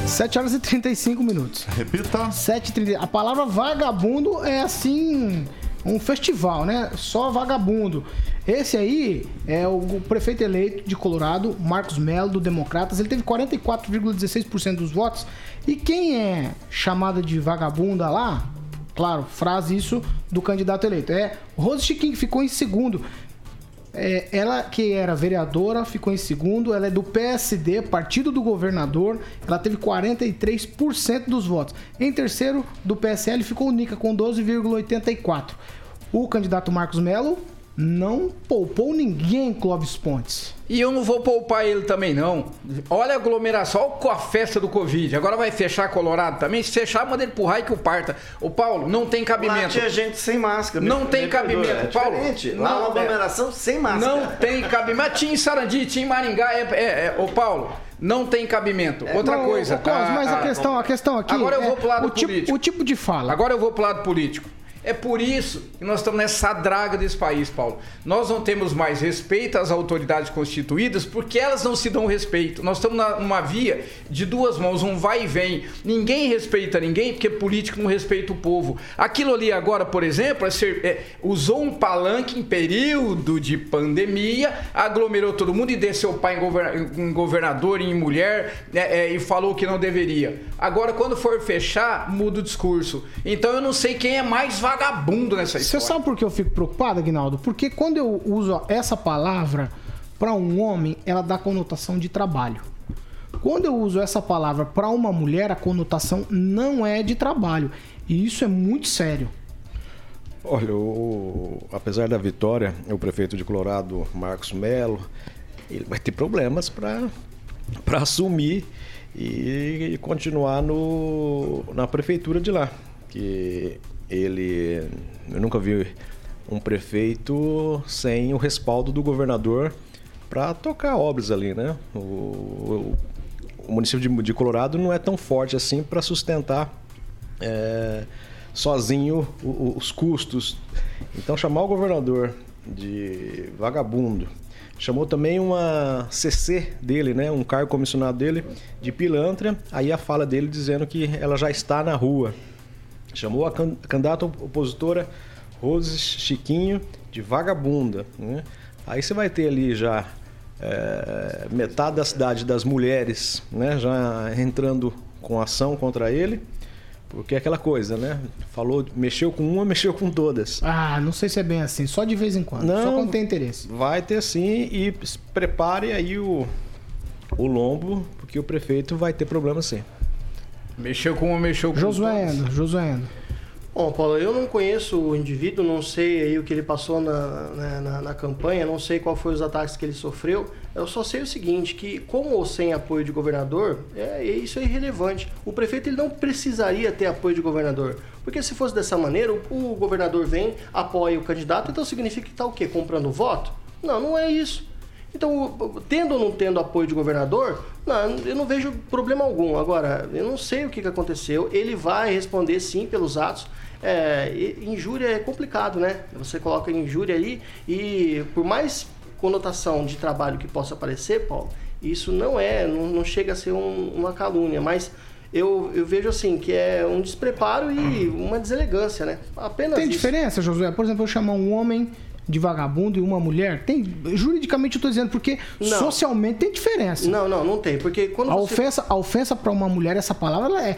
7 horas e 35 minutos. Repita. 7h30. A palavra vagabundo é assim. Um festival, né? Só vagabundo. Esse aí é o prefeito eleito de Colorado, Marcos Melo, do Democratas. Ele teve 44,16% dos votos. E quem é chamada de vagabunda lá? Claro, frase isso do candidato eleito. É Rose Chiquinho, ficou em segundo. É, ela que era vereadora ficou em segundo, ela é do PSD, partido do governador, ela teve 43% dos votos. Em terceiro, do PSL ficou o Nica com 12,84. O candidato Marcos Melo não poupou ninguém, Clóvis Pontes. E eu não vou poupar ele também, não. Olha a aglomeração, olha com a festa do Covid. Agora vai fechar Colorado também. Se fechar, manda ele pro raio que o parta. O Paulo, não tem Lá cabimento. tinha gente sem máscara. Não me- tem me perdoa, cabimento, é Paulo. Lá Não, uma aglomeração sem máscara. Não tem cabimento. Tinha em Sarandi, tinha em Maringá. É, é, é, ô, Paulo, não tem cabimento. Outra Não, coisa. Clóvis, mas a, questão, a questão aqui. Agora eu vou é pro lado o tipo, político. o tipo de fala. Agora eu vou pro lado político. É por isso que nós estamos nessa draga desse país, Paulo. Nós não temos mais respeito às autoridades constituídas porque elas não se dão respeito. Nós estamos numa via de duas mãos, um vai e vem. Ninguém respeita ninguém porque político não respeita o povo. Aquilo ali agora, por exemplo, é ser- é, usou um palanque em período de pandemia, aglomerou todo mundo e desceu o pai em, governa- em governador, em mulher né, é, e falou que não deveria. Agora, quando for fechar, muda o discurso. Então eu não sei quem é mais vagabundo nessa Você história. sabe por que eu fico preocupado, Aguinaldo? Porque quando eu uso essa palavra para um homem, ela dá conotação de trabalho. Quando eu uso essa palavra para uma mulher, a conotação não é de trabalho. E isso é muito sério. Olha, o- apesar da vitória, o prefeito de Colorado, Marcos Melo, ele vai ter problemas para assumir e, e continuar no, na prefeitura de lá. Que ele. Eu nunca vi um prefeito sem o respaldo do governador para tocar obras ali, né? O, o- o município de, de Colorado não é tão forte assim para sustentar é, sozinho o- o- os custos. Então chamar o governador de vagabundo. Chamou também uma CC dele, né, um cargo comissionado dele de pilantra. Aí a fala dele dizendo que ela já está na rua. Chamou a can- candidata opositora Rose Chiquinho de vagabunda. né? Aí você vai ter ali já é, metade da cidade das mulheres né, já entrando com ação contra ele. Porque é aquela coisa, né? Falou, mexeu com uma, [laughs] mexeu com todas. Ah, não sei se é bem assim. Só de vez em quando. Não. Só quando tem interesse. Vai ter sim e prepare aí o, o lombo, porque o prefeito vai ter problema sim. Mexeu com uma, mexeu com Josué. Endo, Josué Endo. Bom, Paulo, eu não conheço o indivíduo, não sei aí o que ele passou na, né, na, na campanha, não sei qual foi os ataques que ele sofreu. Eu só sei o seguinte, que com ou sem apoio de governador, é, isso é irrelevante. O prefeito ele não precisaria ter apoio de governador. Porque se fosse dessa maneira, o, o governador vem, apoia o candidato, então significa que está o quê? Comprando voto? Não, não é isso. Então, tendo ou não tendo apoio de governador, não, eu não vejo problema algum. Agora, eu não sei o que, que aconteceu. Ele vai responder sim pelos atos. É, injúria é complicado, né? Você coloca injúria aí e por mais conotação de trabalho que possa aparecer, Paulo, isso não é, não, não chega a ser um- uma calúnia, mas eu, eu vejo assim que é um despreparo e uma deselegância, né? Apenas Tem isso. diferença, Josué? Por exemplo, eu chamar um homem de vagabundo e uma mulher? Tem. Juridicamente eu tô dizendo, porque Não. socialmente tem diferença. Não, não, não tem, porque quando A você... ofensa, a ofensa para uma mulher, essa palavra, ela é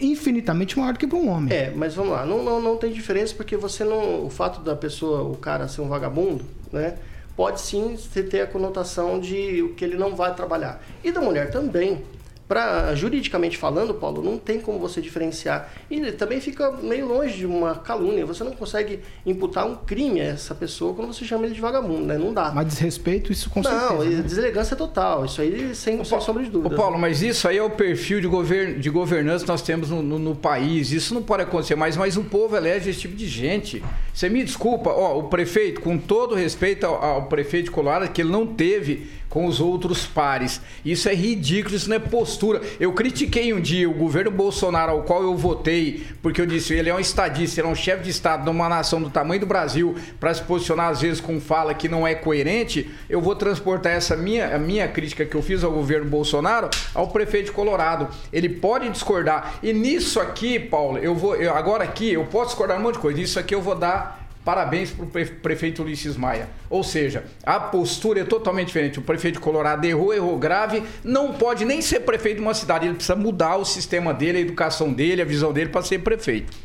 infinitamente maior do que para um homem. É, mas vamos lá, não, não, não tem diferença porque você não. O fato da pessoa, o cara ser um vagabundo, né? Pode sim ter a conotação de que ele não vai trabalhar. E da mulher também. Pra, juridicamente falando, Paulo, não tem como você diferenciar. E também fica meio longe de uma calúnia. Você não consegue imputar um crime a essa pessoa quando você chama ele de vagabundo, né? Não dá. Mas desrespeito, isso com não, certeza. e né? deselegância total. Isso aí sem, sem sombra de Ô dúvida. Paulo, mas isso aí é o perfil de, govern... de governança que nós temos no, no- no país. Isso não pode acontecer mais, mas o povo elege esse tipo de gente. Você me desculpa, ó, o prefeito, com todo respeito ao, ao prefeito de Colorado, que ele não teve com os outros pares. Isso é ridículo, isso não é postura. Eu critiquei um dia o governo Bolsonaro, ao qual eu votei, porque eu disse, ele é um estadista, ele é um chefe de Estado de uma nação do tamanho do Brasil, para se posicionar às vezes com fala que não é coerente. Eu vou transportar essa minha, a minha crítica que eu fiz ao governo Bolsonaro ao prefeito de Colorado. Ele pode discordar. E nisso aqui, Paulo, eu vou. eu- agora aqui, eu posso discordar um monte de coisa. Isso aqui eu vou dar Parabéns para o prefeito Ulisses Maia. Ou seja, a postura é totalmente diferente. O prefeito de Colorado errou, errou grave, não pode nem ser prefeito de uma cidade. Ele precisa mudar o sistema dele, a educação dele, a visão dele para ser prefeito.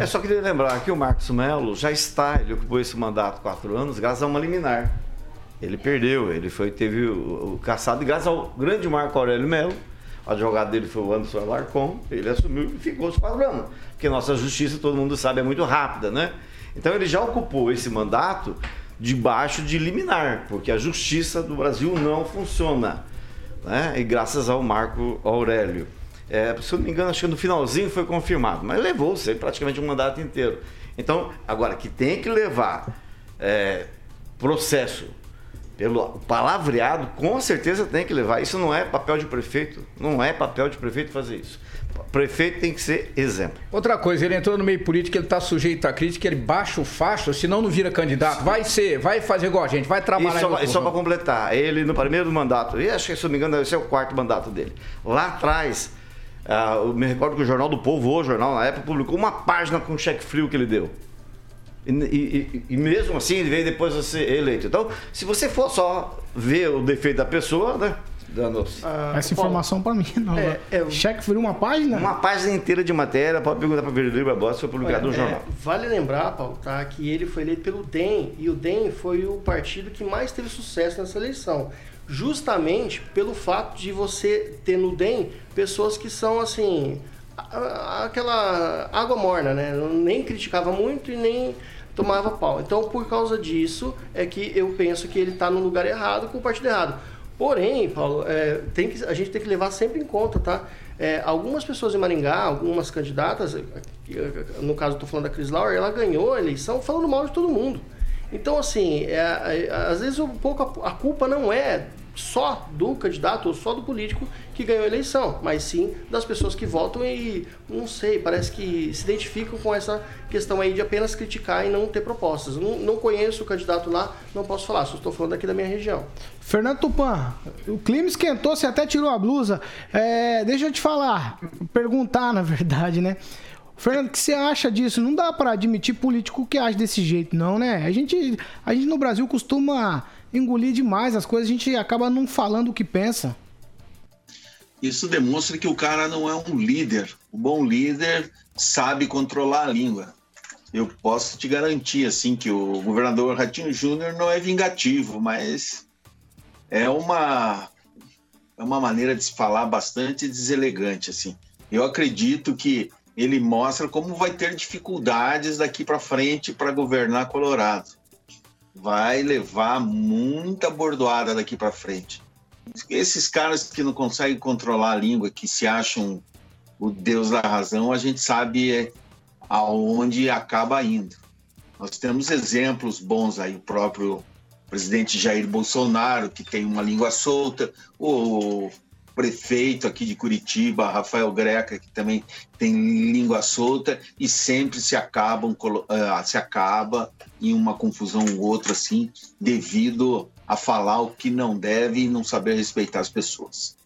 É só queria lembrar que o Marcos Melo já está, ele ocupou esse mandato quatro anos graças a uma liminar. Ele perdeu, ele foi, teve o, o caçado, e graças ao grande Marco Aurélio Melo, o advogado dele foi o Anderson Alarcon, ele assumiu e ficou os quatro anos. Porque nossa justiça, todo mundo sabe, é muito rápida, né? Então ele já ocupou esse mandato debaixo de liminar, porque a justiça do Brasil não funciona. Né? E graças ao Marco Aurélio. É, se eu não me engano, acho que no finalzinho foi confirmado, mas levou-se praticamente um mandato inteiro. Então, agora, que tem que levar é, processo pelo palavreado, com certeza tem que levar. Isso não é papel de prefeito. Não é papel de prefeito fazer isso. Prefeito tem que ser exemplo. Outra coisa, ele entrou no meio político, ele está sujeito à crítica, ele baixa o facho, senão não vira candidato. Vai ser, vai fazer igual a gente, vai trabalhar. E só, só para completar, ele no primeiro mandato, e acho que se não me engano, esse é o quarto mandato dele. Lá atrás, uh, eu me recordo que o Jornal do Povo, o jornal na época, publicou uma página com o cheque frio que ele deu. E, e, e, mesmo assim ele veio depois de ser eleito. Então, se você for só ver o defeito da pessoa, né? Dando... Ah, Essa informação para mim [laughs] não. É, é, Cheque foi uma página? Uma página inteira de matéria, pode perguntar para o vereador Barbosa, foi publicado no jornal. É, vale lembrar, Paulo, tá, que ele foi eleito pelo DEM, e o DEM foi o partido que mais teve sucesso nessa eleição. Justamente pelo fato de você ter no DEM pessoas que são assim. aquela água morna, né? Nem criticava muito e nem tomava pau. Então, por causa disso, é que eu penso que ele está no lugar errado com o partido errado. Porém, Paulo, é, tem que, a gente tem que levar sempre em conta, tá? É, algumas pessoas em Maringá, algumas candidatas, no caso estou falando da Cris Lauer, ela ganhou a eleição falando mal de todo mundo. Então, assim, é, é às vezes um pouco a, a culpa não é só do candidato ou só do político que ganhou a eleição, mas sim das pessoas que votam e, não sei, parece que se identificam com essa questão aí de apenas criticar e não ter propostas. Não, não conheço o candidato lá, não posso falar, só estou falando aqui da minha região. Fernando Tupan, o clima esquentou, você até tirou a blusa. É, deixa eu te falar, perguntar [laughs] na verdade, né? Fernando, o que você acha disso? Não dá para admitir político que age desse jeito, não, né? A gente, a gente no Brasil costuma engolir demais as coisas, a gente acaba não falando o que pensa. Isso demonstra que o cara não é um líder. O bom líder sabe controlar a língua. Eu posso te garantir assim que o governador Ratinho Júnior não é vingativo, mas é uma é uma maneira de se falar bastante deselegante assim. Eu acredito que ele mostra como vai ter dificuldades daqui para frente para governar Colorado vai levar muita bordoada daqui para frente. Esses caras que não conseguem controlar a língua, que se acham o Deus da razão, a gente sabe é aonde acaba indo. Nós temos exemplos bons aí, o próprio presidente Jair Bolsonaro, que tem uma língua solta, o prefeito aqui de Curitiba, Rafael Greca, que também tem língua solta e sempre se acabam uh, se acaba em uma confusão ou outra assim, devido a falar o que não deve e não saber respeitar as pessoas.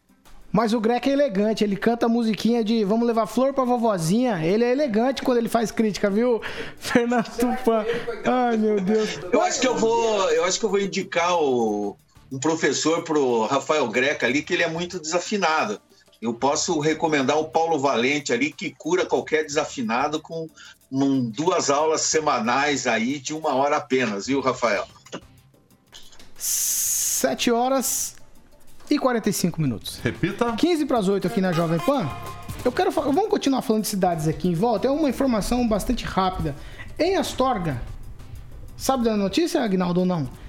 Mas o Greca é elegante, ele canta a musiquinha de vamos levar flor pra vovozinha. Ele é elegante quando ele faz crítica, viu? [laughs] Fernando Tupan. Ai, meu Deus. Eu acho que eu vou, eu acho que eu vou indicar o um professor pro Rafael Greca ali que ele é muito desafinado. Eu posso recomendar o Paulo Valente ali que cura qualquer desafinado com um, duas aulas semanais aí de uma hora apenas, viu, Rafael? Sete horas e 45 minutos. Repita. 15 para as 8 aqui na Jovem Pan. Eu quero vamos continuar falando de cidades aqui em volta. É uma informação bastante rápida. Em Astorga, sabe da notícia, Agnaldo, ou não?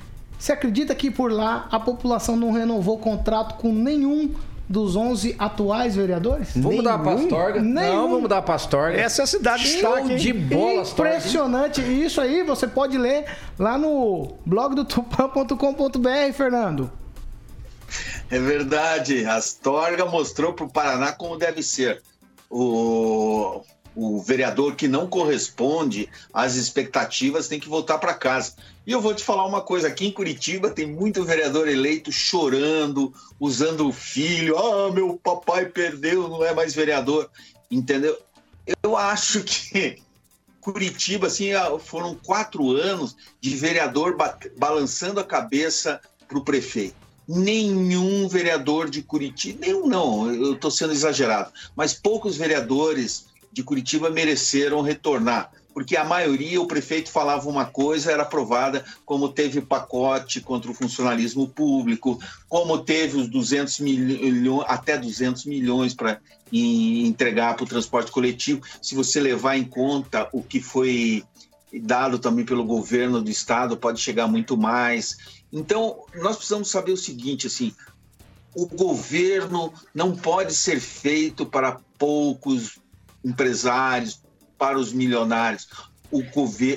Você acredita que por lá a população não renovou contrato com nenhum dos 11 atuais vereadores? Vamos nenhum? dar a Pastorga? Nenhum. Não, vamos dar a Pastorga. Essa é a cidade Show de bola, Impressionante. Isso aí você pode ler lá no blog do tupan.com.br, Fernando. É verdade. Astorga mostrou para o Paraná como deve ser. O, o vereador que não corresponde às expectativas tem que voltar para casa. E eu vou te falar uma coisa: aqui em Curitiba tem muito vereador eleito chorando, usando o filho. Ah, meu papai perdeu, não é mais vereador. Entendeu? Eu acho que Curitiba, assim, ah, foram quatro anos de vereador balançando a cabeça para o prefeito. Nenhum vereador de Curitiba, nenhum não, eu estou sendo exagerado, mas poucos vereadores de Curitiba mereceram retornar porque a maioria, o prefeito falava uma coisa, era aprovada, como teve pacote contra o funcionalismo público, como teve os 200 milhões, até 200 milhões para entregar para o transporte coletivo. Se você levar em conta o que foi dado também pelo governo do estado pode chegar muito mais. Então, nós precisamos saber o seguinte, assim, o governo não pode ser feito para poucos empresários, para os milionários. O,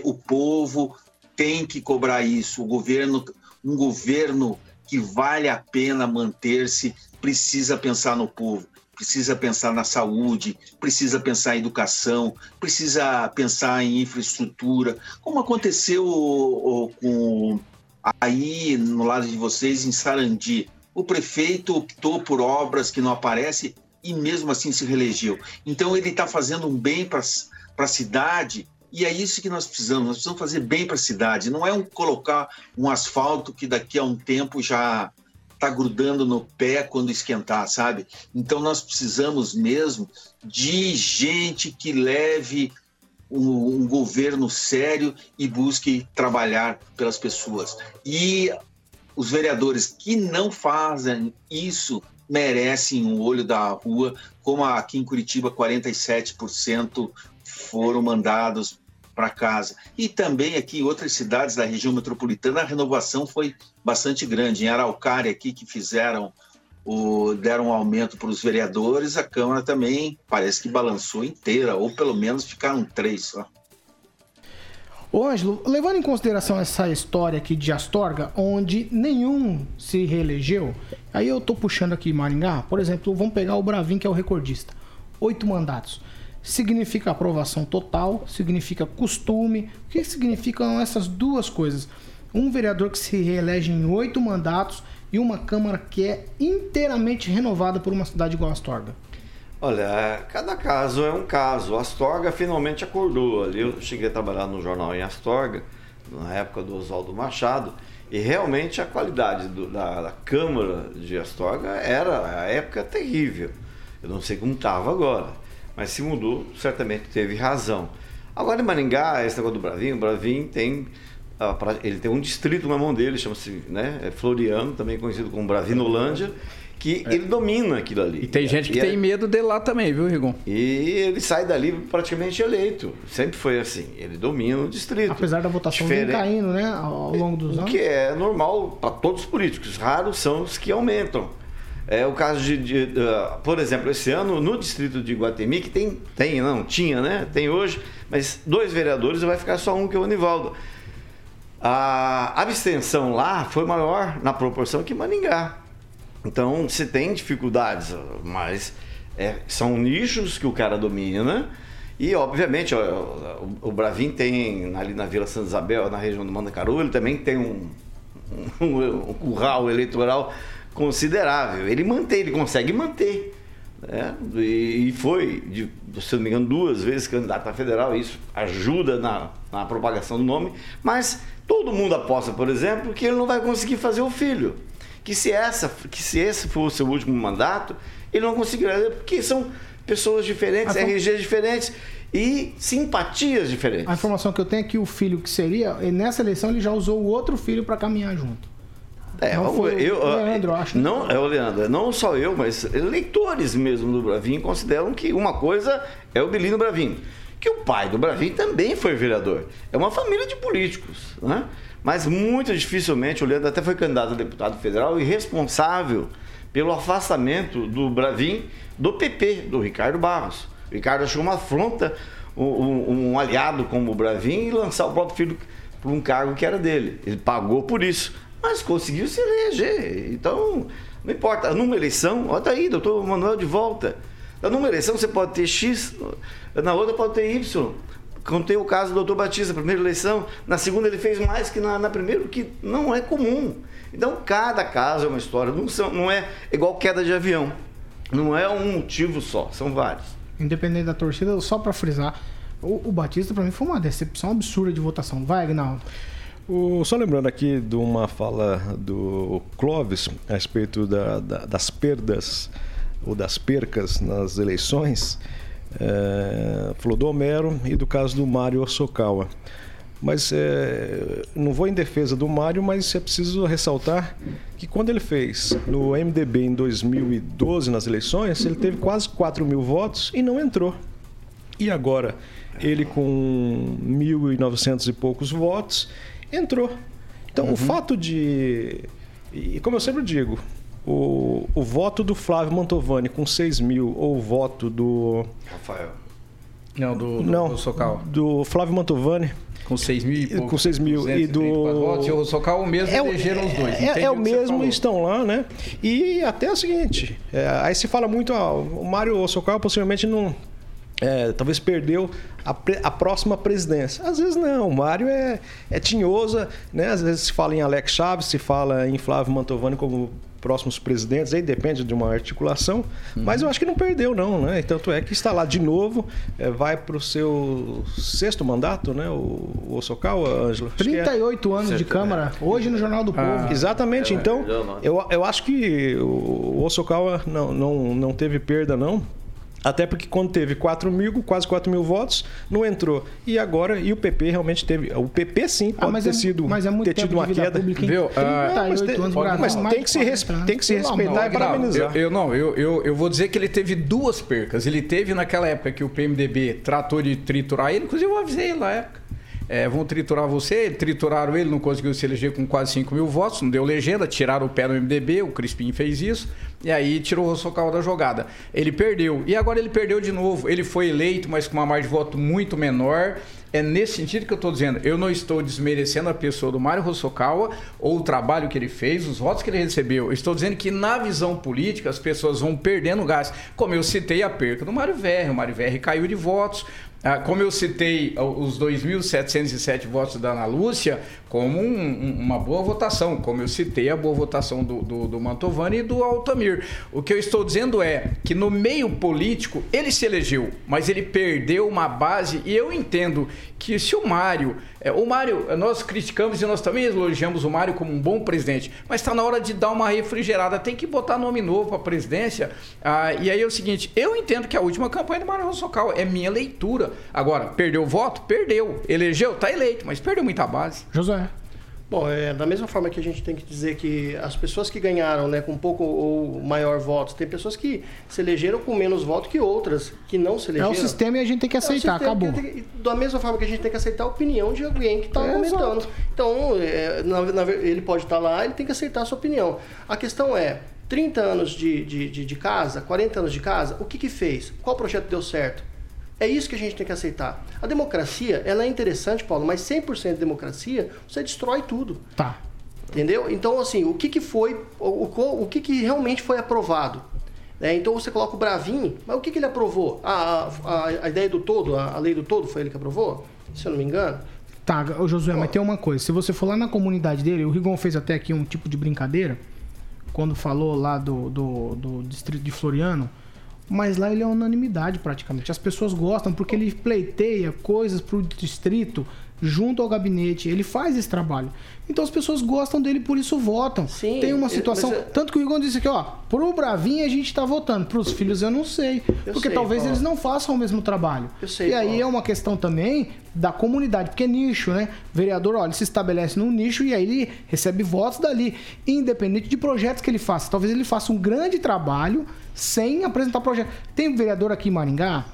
o povo tem que cobrar isso. O governo, um governo que vale a pena manter-se, precisa pensar no povo, precisa pensar na saúde, precisa pensar em educação, precisa pensar em infraestrutura, como aconteceu com aí no lado de vocês em Sarandi. O prefeito optou por obras que não aparecem e mesmo assim se reelegeu. Então ele está fazendo um bem para a cidade e é isso que nós precisamos. Nós precisamos fazer bem para a cidade. Não é um colocar um asfalto que daqui a um tempo já está grudando no pé quando esquentar, sabe? Então nós precisamos mesmo de gente que leve um, um governo sério e busque trabalhar pelas pessoas. E os vereadores que não fazem isso merecem um olho da rua, como aqui em Curitiba 47% foram mandados para casa. E também aqui em outras cidades da região metropolitana a renovação foi bastante grande. Em Araucária aqui que fizeram o, deram um aumento para os vereadores, a Câmara também parece que balançou inteira, ou pelo menos ficaram três só. Ô Ângelo, levando em consideração essa história aqui de Astorga, onde nenhum se reelegeu, aí eu tô puxando aqui Maringá, por exemplo, vamos pegar o Bravin, que é o recordista. Oito mandatos. Significa aprovação total, significa costume. O que significam essas duas coisas? Um vereador que se reelege em oito mandatos e uma Câmara que é inteiramente renovada por uma cidade igual a Astorga. Olha, cada caso é um caso. Astorga finalmente acordou. Ali eu cheguei a trabalhar no jornal em Astorga, na época do Oswaldo Machado, e realmente a qualidade do, da, da, Câmara de Astorga era, a época, terrível. Eu não sei como estava agora, mas se mudou, certamente teve razão. Agora em Maringá, esse negócio do Bravim, o Bravim tem ele tem um distrito na mão dele, chama-se né, Floriano, também conhecido como Bravinolândia, que é. ele domina aquilo ali. E tem gente que e tem é... medo dele lá também, viu, Rigon? E ele sai dali praticamente eleito. Sempre foi assim. Ele domina o distrito. Apesar da votação Diferente... vem caindo, né, ao longo dos o anos. O que é normal para todos os políticos. Raros são os que aumentam. É o caso de, de uh, por exemplo, esse ano no distrito de Guatemi, que tem, tem, não, tinha, né? Tem hoje, mas dois vereadores vai ficar só um que é o Anivaldo. A abstenção lá foi maior na proporção que Maningá. Então, você tem dificuldades, mas é, são nichos que o cara domina. E, obviamente, o, o Bravin tem ali na Vila Santa Isabel, na região do Mandacaru, ele também tem um, um, um curral eleitoral considerável. Ele mantém, ele consegue manter. Né? E, e foi, de, se não me engano, duas vezes candidato a federal. Isso ajuda na, na propagação do nome. Mas todo mundo aposta, por exemplo, que ele não vai conseguir fazer o filho que se, essa, que se esse for o seu último mandato, ele não conseguirá, porque são pessoas diferentes, a RGs diferentes e simpatias diferentes. A informação que eu tenho é que o filho que seria, nessa eleição ele já usou o outro filho para caminhar junto. É, não foi eu, o Leandro, acho. Né? Não, é o Leandro, não só eu, mas eleitores mesmo do Bravin consideram que uma coisa é o Belino Bravin, que o pai do Bravin também foi vereador. É uma família de políticos, né? Mas muito dificilmente o Leandro até foi candidato a deputado federal e responsável pelo afastamento do Bravin do PP, do Ricardo Barros. O Ricardo achou uma afronta um, um aliado como o Bravin e lançar o próprio filho para um cargo que era dele. Ele pagou por isso, mas conseguiu se eleger. Então, não importa. Numa eleição, olha aí, doutor Manuel de volta. Numa eleição você pode ter X, na outra pode ter Y. Contei o caso do doutor Batista, primeira eleição, na segunda ele fez mais que na, na primeira, o que não é comum. Então, cada caso é uma história, não, são, não é igual queda de avião. Não é um motivo só, são vários. Independente da torcida, só para frisar, o, o Batista para mim foi uma decepção absurda de votação. Vai, Agnaldo. O, só lembrando aqui de uma fala do Clóvis a respeito da, da, das perdas ou das percas nas eleições. É, falou do Homero e do caso do Mário Osokawa. Mas é, não vou em defesa do Mário, mas é preciso ressaltar que quando ele fez no MDB em 2012 nas eleições, ele teve quase 4 mil votos e não entrou. E agora, ele com 1.900 e poucos votos, entrou. Então, o fato de. E como eu sempre digo, o, o voto do Flávio Mantovani com 6 mil ou o voto do. Rafael. Não, do, do, Não, do Socal. do Flávio Mantovani Com 6 mil e poucos. com 6 mil e do. 234 votos, e o Socal mesmo É o- elegeram os dois. É, é o mesmo e estão lá, né? E até o seguinte, é, aí se fala muito, ah, o Mário Socal possivelmente não. é, talvez perdeu a, pre- a próxima presidência. Às vezes não, o Mário é, é tinhoso, né? Às vezes se fala em Alex Chaves, se fala em Flávio Mantovani como próximos presidentes, aí depende de uma articulação, mas eu acho que não perdeu não, né? E Tanto é que está lá de novo, é, vai para o seu sexto mandato, né? O, o Socal, Ângelo? Acho que é. 38 anos de Câmara, hoje no Jornal do Povo. Exatamente. É, então, não. eu, eu acho que o Osokawa não, não, não teve perda, não. Até porque quando teve 4 mil, quase 4 mil votos, não entrou. E agora, e o PP realmente teve. O PP sim Ah, pode mas ter é- sido mas é muito ter tido tempo uma queda. pública? Viu? Ah, 38 mas tem- pode- mas que se 40 res- anos. tem que se respeitar e parabenizar. Eu, eu não, eu, eu, eu vou dizer que ele teve duas percas. Ele teve naquela época que o PMDB tratou de triturar ele, inclusive eu avisei ele na época. É, vão triturar você, trituraram ele, não conseguiu se eleger com quase 5 mil votos, não deu legenda, tiraram o pé do MDB, o Crispim fez isso, e aí tirou o Rossocal da jogada. Ele perdeu, e agora ele perdeu de novo. Ele foi eleito, mas com uma margem de voto muito menor. É nesse sentido que eu estou dizendo. Eu não estou desmerecendo a pessoa do Mário Rossokawa ou o trabalho que ele fez, os votos que ele recebeu. Eu estou dizendo que na visão política as pessoas vão perdendo gás. Como eu citei a perca do Mário Verri. O Mário Verri caiu de votos. Ah, Como eu citei ah, os 2.707 votos da Ana Lúcia como um- um- uma boa votação, como eu citei a boa votação do, do, do Mantovani e do Altamir. O que eu estou dizendo é que no meio político ele se elegeu, mas ele perdeu uma base e eu entendo que se o Mário, é, o Mário, nós criticamos e nós também elogiamos o Mário como um bom presidente, mas está na hora de dar uma refrigerada, tem que botar nome novo para a presidência. Ah, e aí é o seguinte, eu entendo que a última campanha do Mário Rossocal é minha leitura. Agora, perdeu o voto? Perdeu. Elegeu? Tá eleito, mas perdeu muita base. José. Bom, é, da mesma forma que a gente tem que dizer que as pessoas que ganharam né, com pouco ou maior votos, tem pessoas que se elegeram com menos votos que outras que não se É elegeram. o sistema e a gente tem que É aceitar, sistema acabou. que que- da mesma forma que a gente tem que aceitar a opinião de alguém que está É, argumentando. exato. Então, é, na- na ele pode estar lá, ele tem que aceitar a sua opinião. A questão é, 30 anos de, de, de, de casa, 40 anos de casa, o que que fez? Qual projeto deu certo? É isso que a gente tem que aceitar. A democracia, ela é interessante, Paulo, mas 100% de democracia, você destrói tudo. Tá. Entendeu? Então, assim, o que, que foi, o, o, que, que realmente foi aprovado? né? então você coloca o Bravin, mas o que, que ele aprovou? A, a, a ideia do todo, a, a lei do todo, foi ele que aprovou? Se eu não me engano. Tá, ô Josué, mas tem uma coisa. Se você for lá na comunidade dele, o Rigon fez até aqui um tipo de brincadeira, quando falou lá do, do, do distrito de Floriano, mas lá ele é unanimidade praticamente. As pessoas gostam porque ele pleiteia coisas pro distrito junto ao gabinete, ele faz esse trabalho. Então as pessoas gostam dele, por isso votam. Sim, Tem uma eu- situação. mas é- Tanto que o Rigon disse aqui, ó, pro Bravinho a gente tá votando, pros filhos eu não sei. Eu porque sei, talvez Paulo. eles não façam o mesmo trabalho. Eu sei, e aí Paulo. é uma questão também da comunidade, porque é nicho, né? O vereador, olha, ele se estabelece num nicho e aí ele recebe votos dali, independente de projetos que ele faça. Talvez ele faça um grande trabalho sem apresentar projeto. Tem um vereador aqui em Maringá,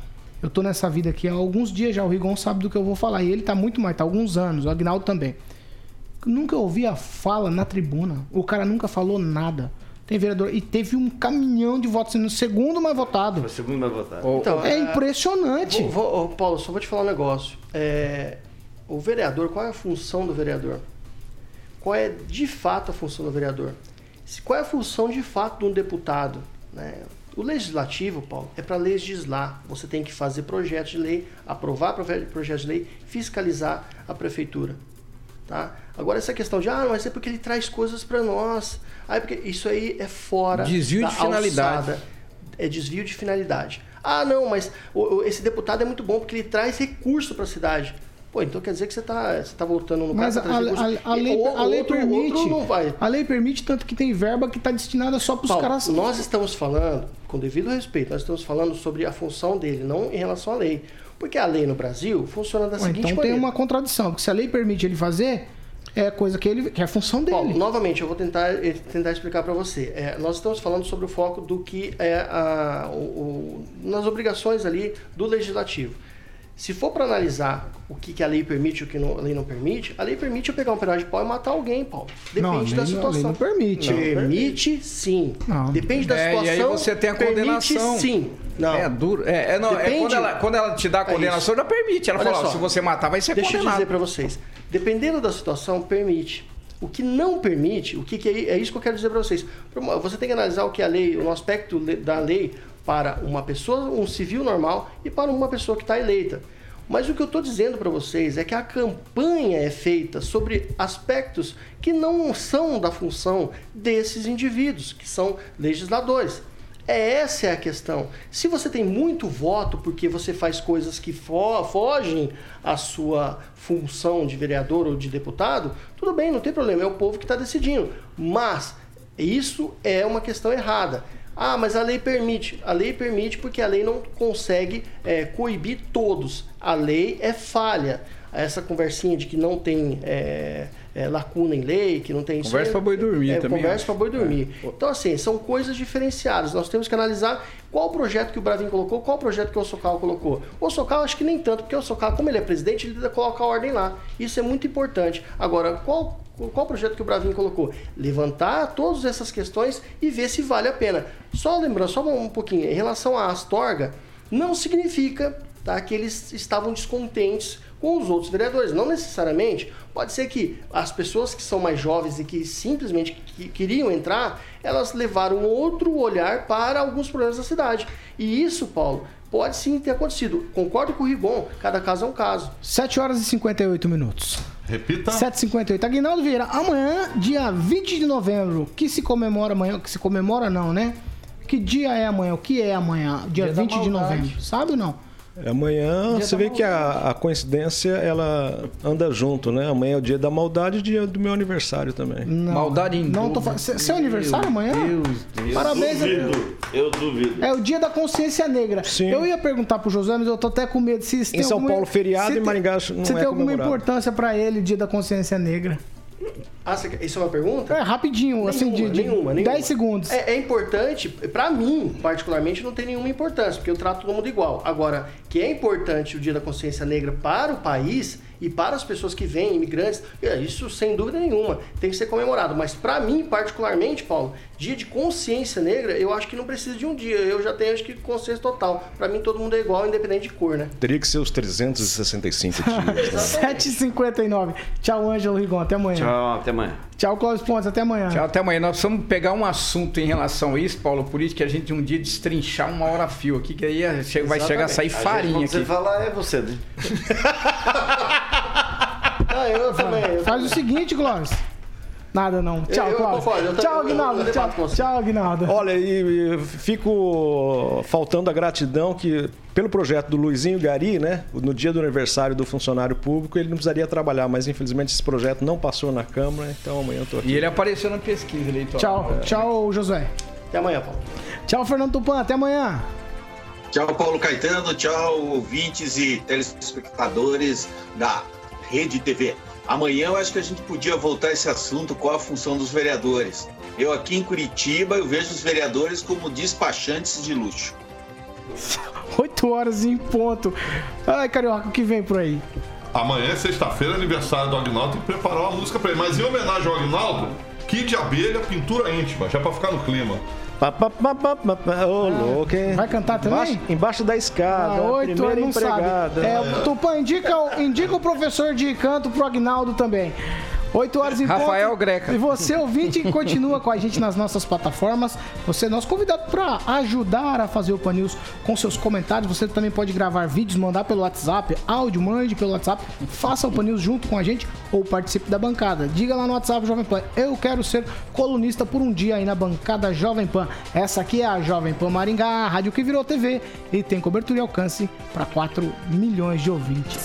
eu tô nessa vida aqui há alguns dias já, o Rigon sabe do que eu vou falar, e ele tá muito mais, tá há alguns anos, o Agnaldo também. Nunca ouvi a fala na tribuna, o cara nunca falou nada. Tem vereador, e teve um caminhão de votos sendo o segundo mais votado. Foi o segundo mais votado. Então, É impressionante. Vou, vou- ô, Paulo, só vou te falar um negócio. É, o vereador, qual é a função do vereador? Qual é de fato a função do vereador? Se- Qual é a função de fato de um deputado? né? O legislativo, Paulo, é para legislar. Você tem que fazer projetos de lei, aprovar proje- projetos de lei, fiscalizar a prefeitura. Tá? Agora, essa questão de, ah, mas é porque ele traz coisas para nós. Ah, é porque isso aí é fora Desvio da de finalidade. alçada. É desvio de finalidade. Ah, não, mas esse deputado é muito bom porque ele traz recurso para a cidade. Pô, então quer dizer que você está você tá voltando no Mas cara a, a- a lei, a lei outro- permite. outro não vai. A lei permite tanto que tem verba que está destinada só para os caras. nós estamos falando, com devido respeito, nós estamos falando sobre a função dele, não em relação à lei. Porque a lei no Brasil funciona da Ué, seguinte então tem maneira. uma contradição, porque se a lei permite ele fazer, é coisa que ele que é a função dele. Novamente, eu vou tentar, eh, tentar explicar para você. É, nós estamos falando sobre o foco do que é a, o- o- nas obrigações ali do legislativo. Se for para analisar o que, que a lei permite e o que não- a lei não permite, a lei permite eu pegar um pedaço de pau e matar alguém, Paulo. Depende Não, da não- a lei situação. não permite. Permite, sim. Não. Depende da É, situação. e aí você tem a permite, condenação. sim. Não. É duro. É, é, não, é Depende- quando, ela, quando ela te dá a É condenação, isso. já permite. Ela Olha fala, ó, só. se você matar, vai ser Deixa eu condenado. dizer para vocês. Dependendo da situação, permite. O que não permite, o que, que é, é isso que eu quero dizer para vocês. Você tem que analisar o que a lei, o aspecto da lei para uma pessoa, um civil normal e para uma pessoa que está eleita. Mas o que eu estou dizendo para vocês é que a campanha é feita sobre aspectos que não são da função desses indivíduos, que são legisladores. É essa é a questão. Se você tem muito voto porque você faz coisas que fo- fogem à sua função de vereador ou de deputado, tudo bem, não tem problema, é o povo que está decidindo. Mas isso é uma questão errada. Ah, mas a lei permite. A lei permite porque a lei não consegue é, coibir todos. A lei é falha. Essa conversinha de que não tem é, é, lacuna em lei, que não tem isso Conversa pra boi dormir é, também, Conversa para boi dormir. Então, assim, são coisas diferenciadas. Nós temos que analisar qual projeto que o Bravinho colocou, qual projeto que o Socal colocou. O Socal, acho que nem tanto, porque o Socal, como ele é presidente, ele coloca a ordem lá. Isso é muito importante. Agora, qual, qual projeto que o Bravinho colocou? Levantar todas essas questões e ver se vale a pena. Só lembrando, só um pouquinho, em relação à Astorga, não significa tá, que eles estavam descontentes com os outros vereadores. Não necessariamente. Pode ser que as pessoas que são mais jovens e que simplesmente que- queriam entrar, elas levaram outro olhar para alguns problemas da cidade. E isso, Paulo, pode sim ter acontecido. Concordo com o Rigon, cada caso é um caso. 7 horas e 58 minutos. Repita. 7h58. Aguinaldo Vieira, amanhã, dia 20 de novembro, que se comemora amanhã, que se comemora não, né? Que dia é amanhã? O que é amanhã? Dia, Dia da 20 de novembro. Sabe ou não? Amanhã Dia você vê que a, a coincidência ela anda junto, né? Amanhã é o dia da maldade e dia do meu aniversário também. Não. Maldade em Não, tô falando. Seu seu aniversário amanhã? Parabéns. Duvido, eu duvido. É o dia da consciência negra. Sim. Eu ia perguntar pro Josué, mas eu tô até com medo. Se, se Em tem São alguma- Paulo, feriado, tem- Maringá não Se é tem alguma comemorado. importância pra ele, dia da consciência negra. Ah, isso é uma pergunta? É, rapidinho, assim, de, de nenhuma, nenhuma. 10 segundos. É, é importante, pra mim, particularmente, não tem nenhuma importância, porque eu trato todo mundo igual. Agora, que é importante o Dia da Consciência Negra para o país e para as pessoas que vêm, imigrantes, é, isso sem dúvida nenhuma tem que ser comemorado. Mas pra mim, particularmente, Paulo, Dia de Consciência Negra, eu acho que não precisa de um dia. Eu já tenho, acho que, consciência total. Pra mim, todo mundo é igual, independente de cor, né? Teria que ser os 365 dias. né? [laughs] 7h59. Tchau, Ângelo Rigon. Até amanhã. Tchau, Tchau, até amanhã. Cláudio Pontes. Até amanhã. Tchau, até amanhã. Nós precisamos pegar um assunto em relação a isso, Paulo, por isso que a gente um dia destrinchar uma hora fio aqui, que aí vai chegar a sair A gente, farinha quando você aqui. falar, é você, né? [laughs] Ah, eu também. eu Faz o seguinte, Clóvis. Nada não. Tchau, eu Cláudio. concordo, eu Tchau, também- Aguinaldo. Tchau, tchau, Aguinaldo. Olha, e, e fico faltando a gratidão que, pelo projeto do Luizinho Gari, né? No dia do aniversário do funcionário público, ele não precisaria trabalhar, mas infelizmente esse projeto não passou na Câmara, então amanhã eu tô aqui. E ele apareceu na pesquisa eleitoral. Tchau, tchau, Josué. Até amanhã, Paulo. Tchau, Fernando Tupan. Até amanhã. Tchau, Paulo Caetano. Tchau, ouvintes e telespectadores da Rede TV. Amanhã eu acho que a gente podia voltar a esse assunto, qual a função dos vereadores. Eu aqui em Curitiba, eu vejo os vereadores como despachantes de luxo. [laughs] 8 horas em ponto. Ai, Carioca, o que vem por aí? Amanhã é sexta-feira, aniversário do Agnaldo, tem que preparar uma música pra ele. Mas em homenagem ao Agnaldo, Kid Abelha, pintura íntima, já pra ficar no clima. Ô, louco, hein? Vai cantar também? Embaixo, embaixo da escada, Ah, oito não empregada. sabe. É, Tupã, indica, indica o professor de canto pro Agnaldo também. 8 horas em Rafael ponto. Greca. E você, ouvinte, que continua com a gente nas nossas plataformas. Você é nosso convidado para ajudar a fazer o Pan News com seus comentários. Você também pode gravar vídeos, mandar pelo WhatsApp, áudio, mande pelo WhatsApp. Faça o Pan News junto com a gente ou participe da bancada. Diga lá no WhatsApp Jovem Pan, eu quero ser colunista por um dia aí na bancada Jovem Pan. Essa aqui é a Jovem Pan Maringá, a rádio que virou TV e tem cobertura e alcance para 4 milhões de ouvintes.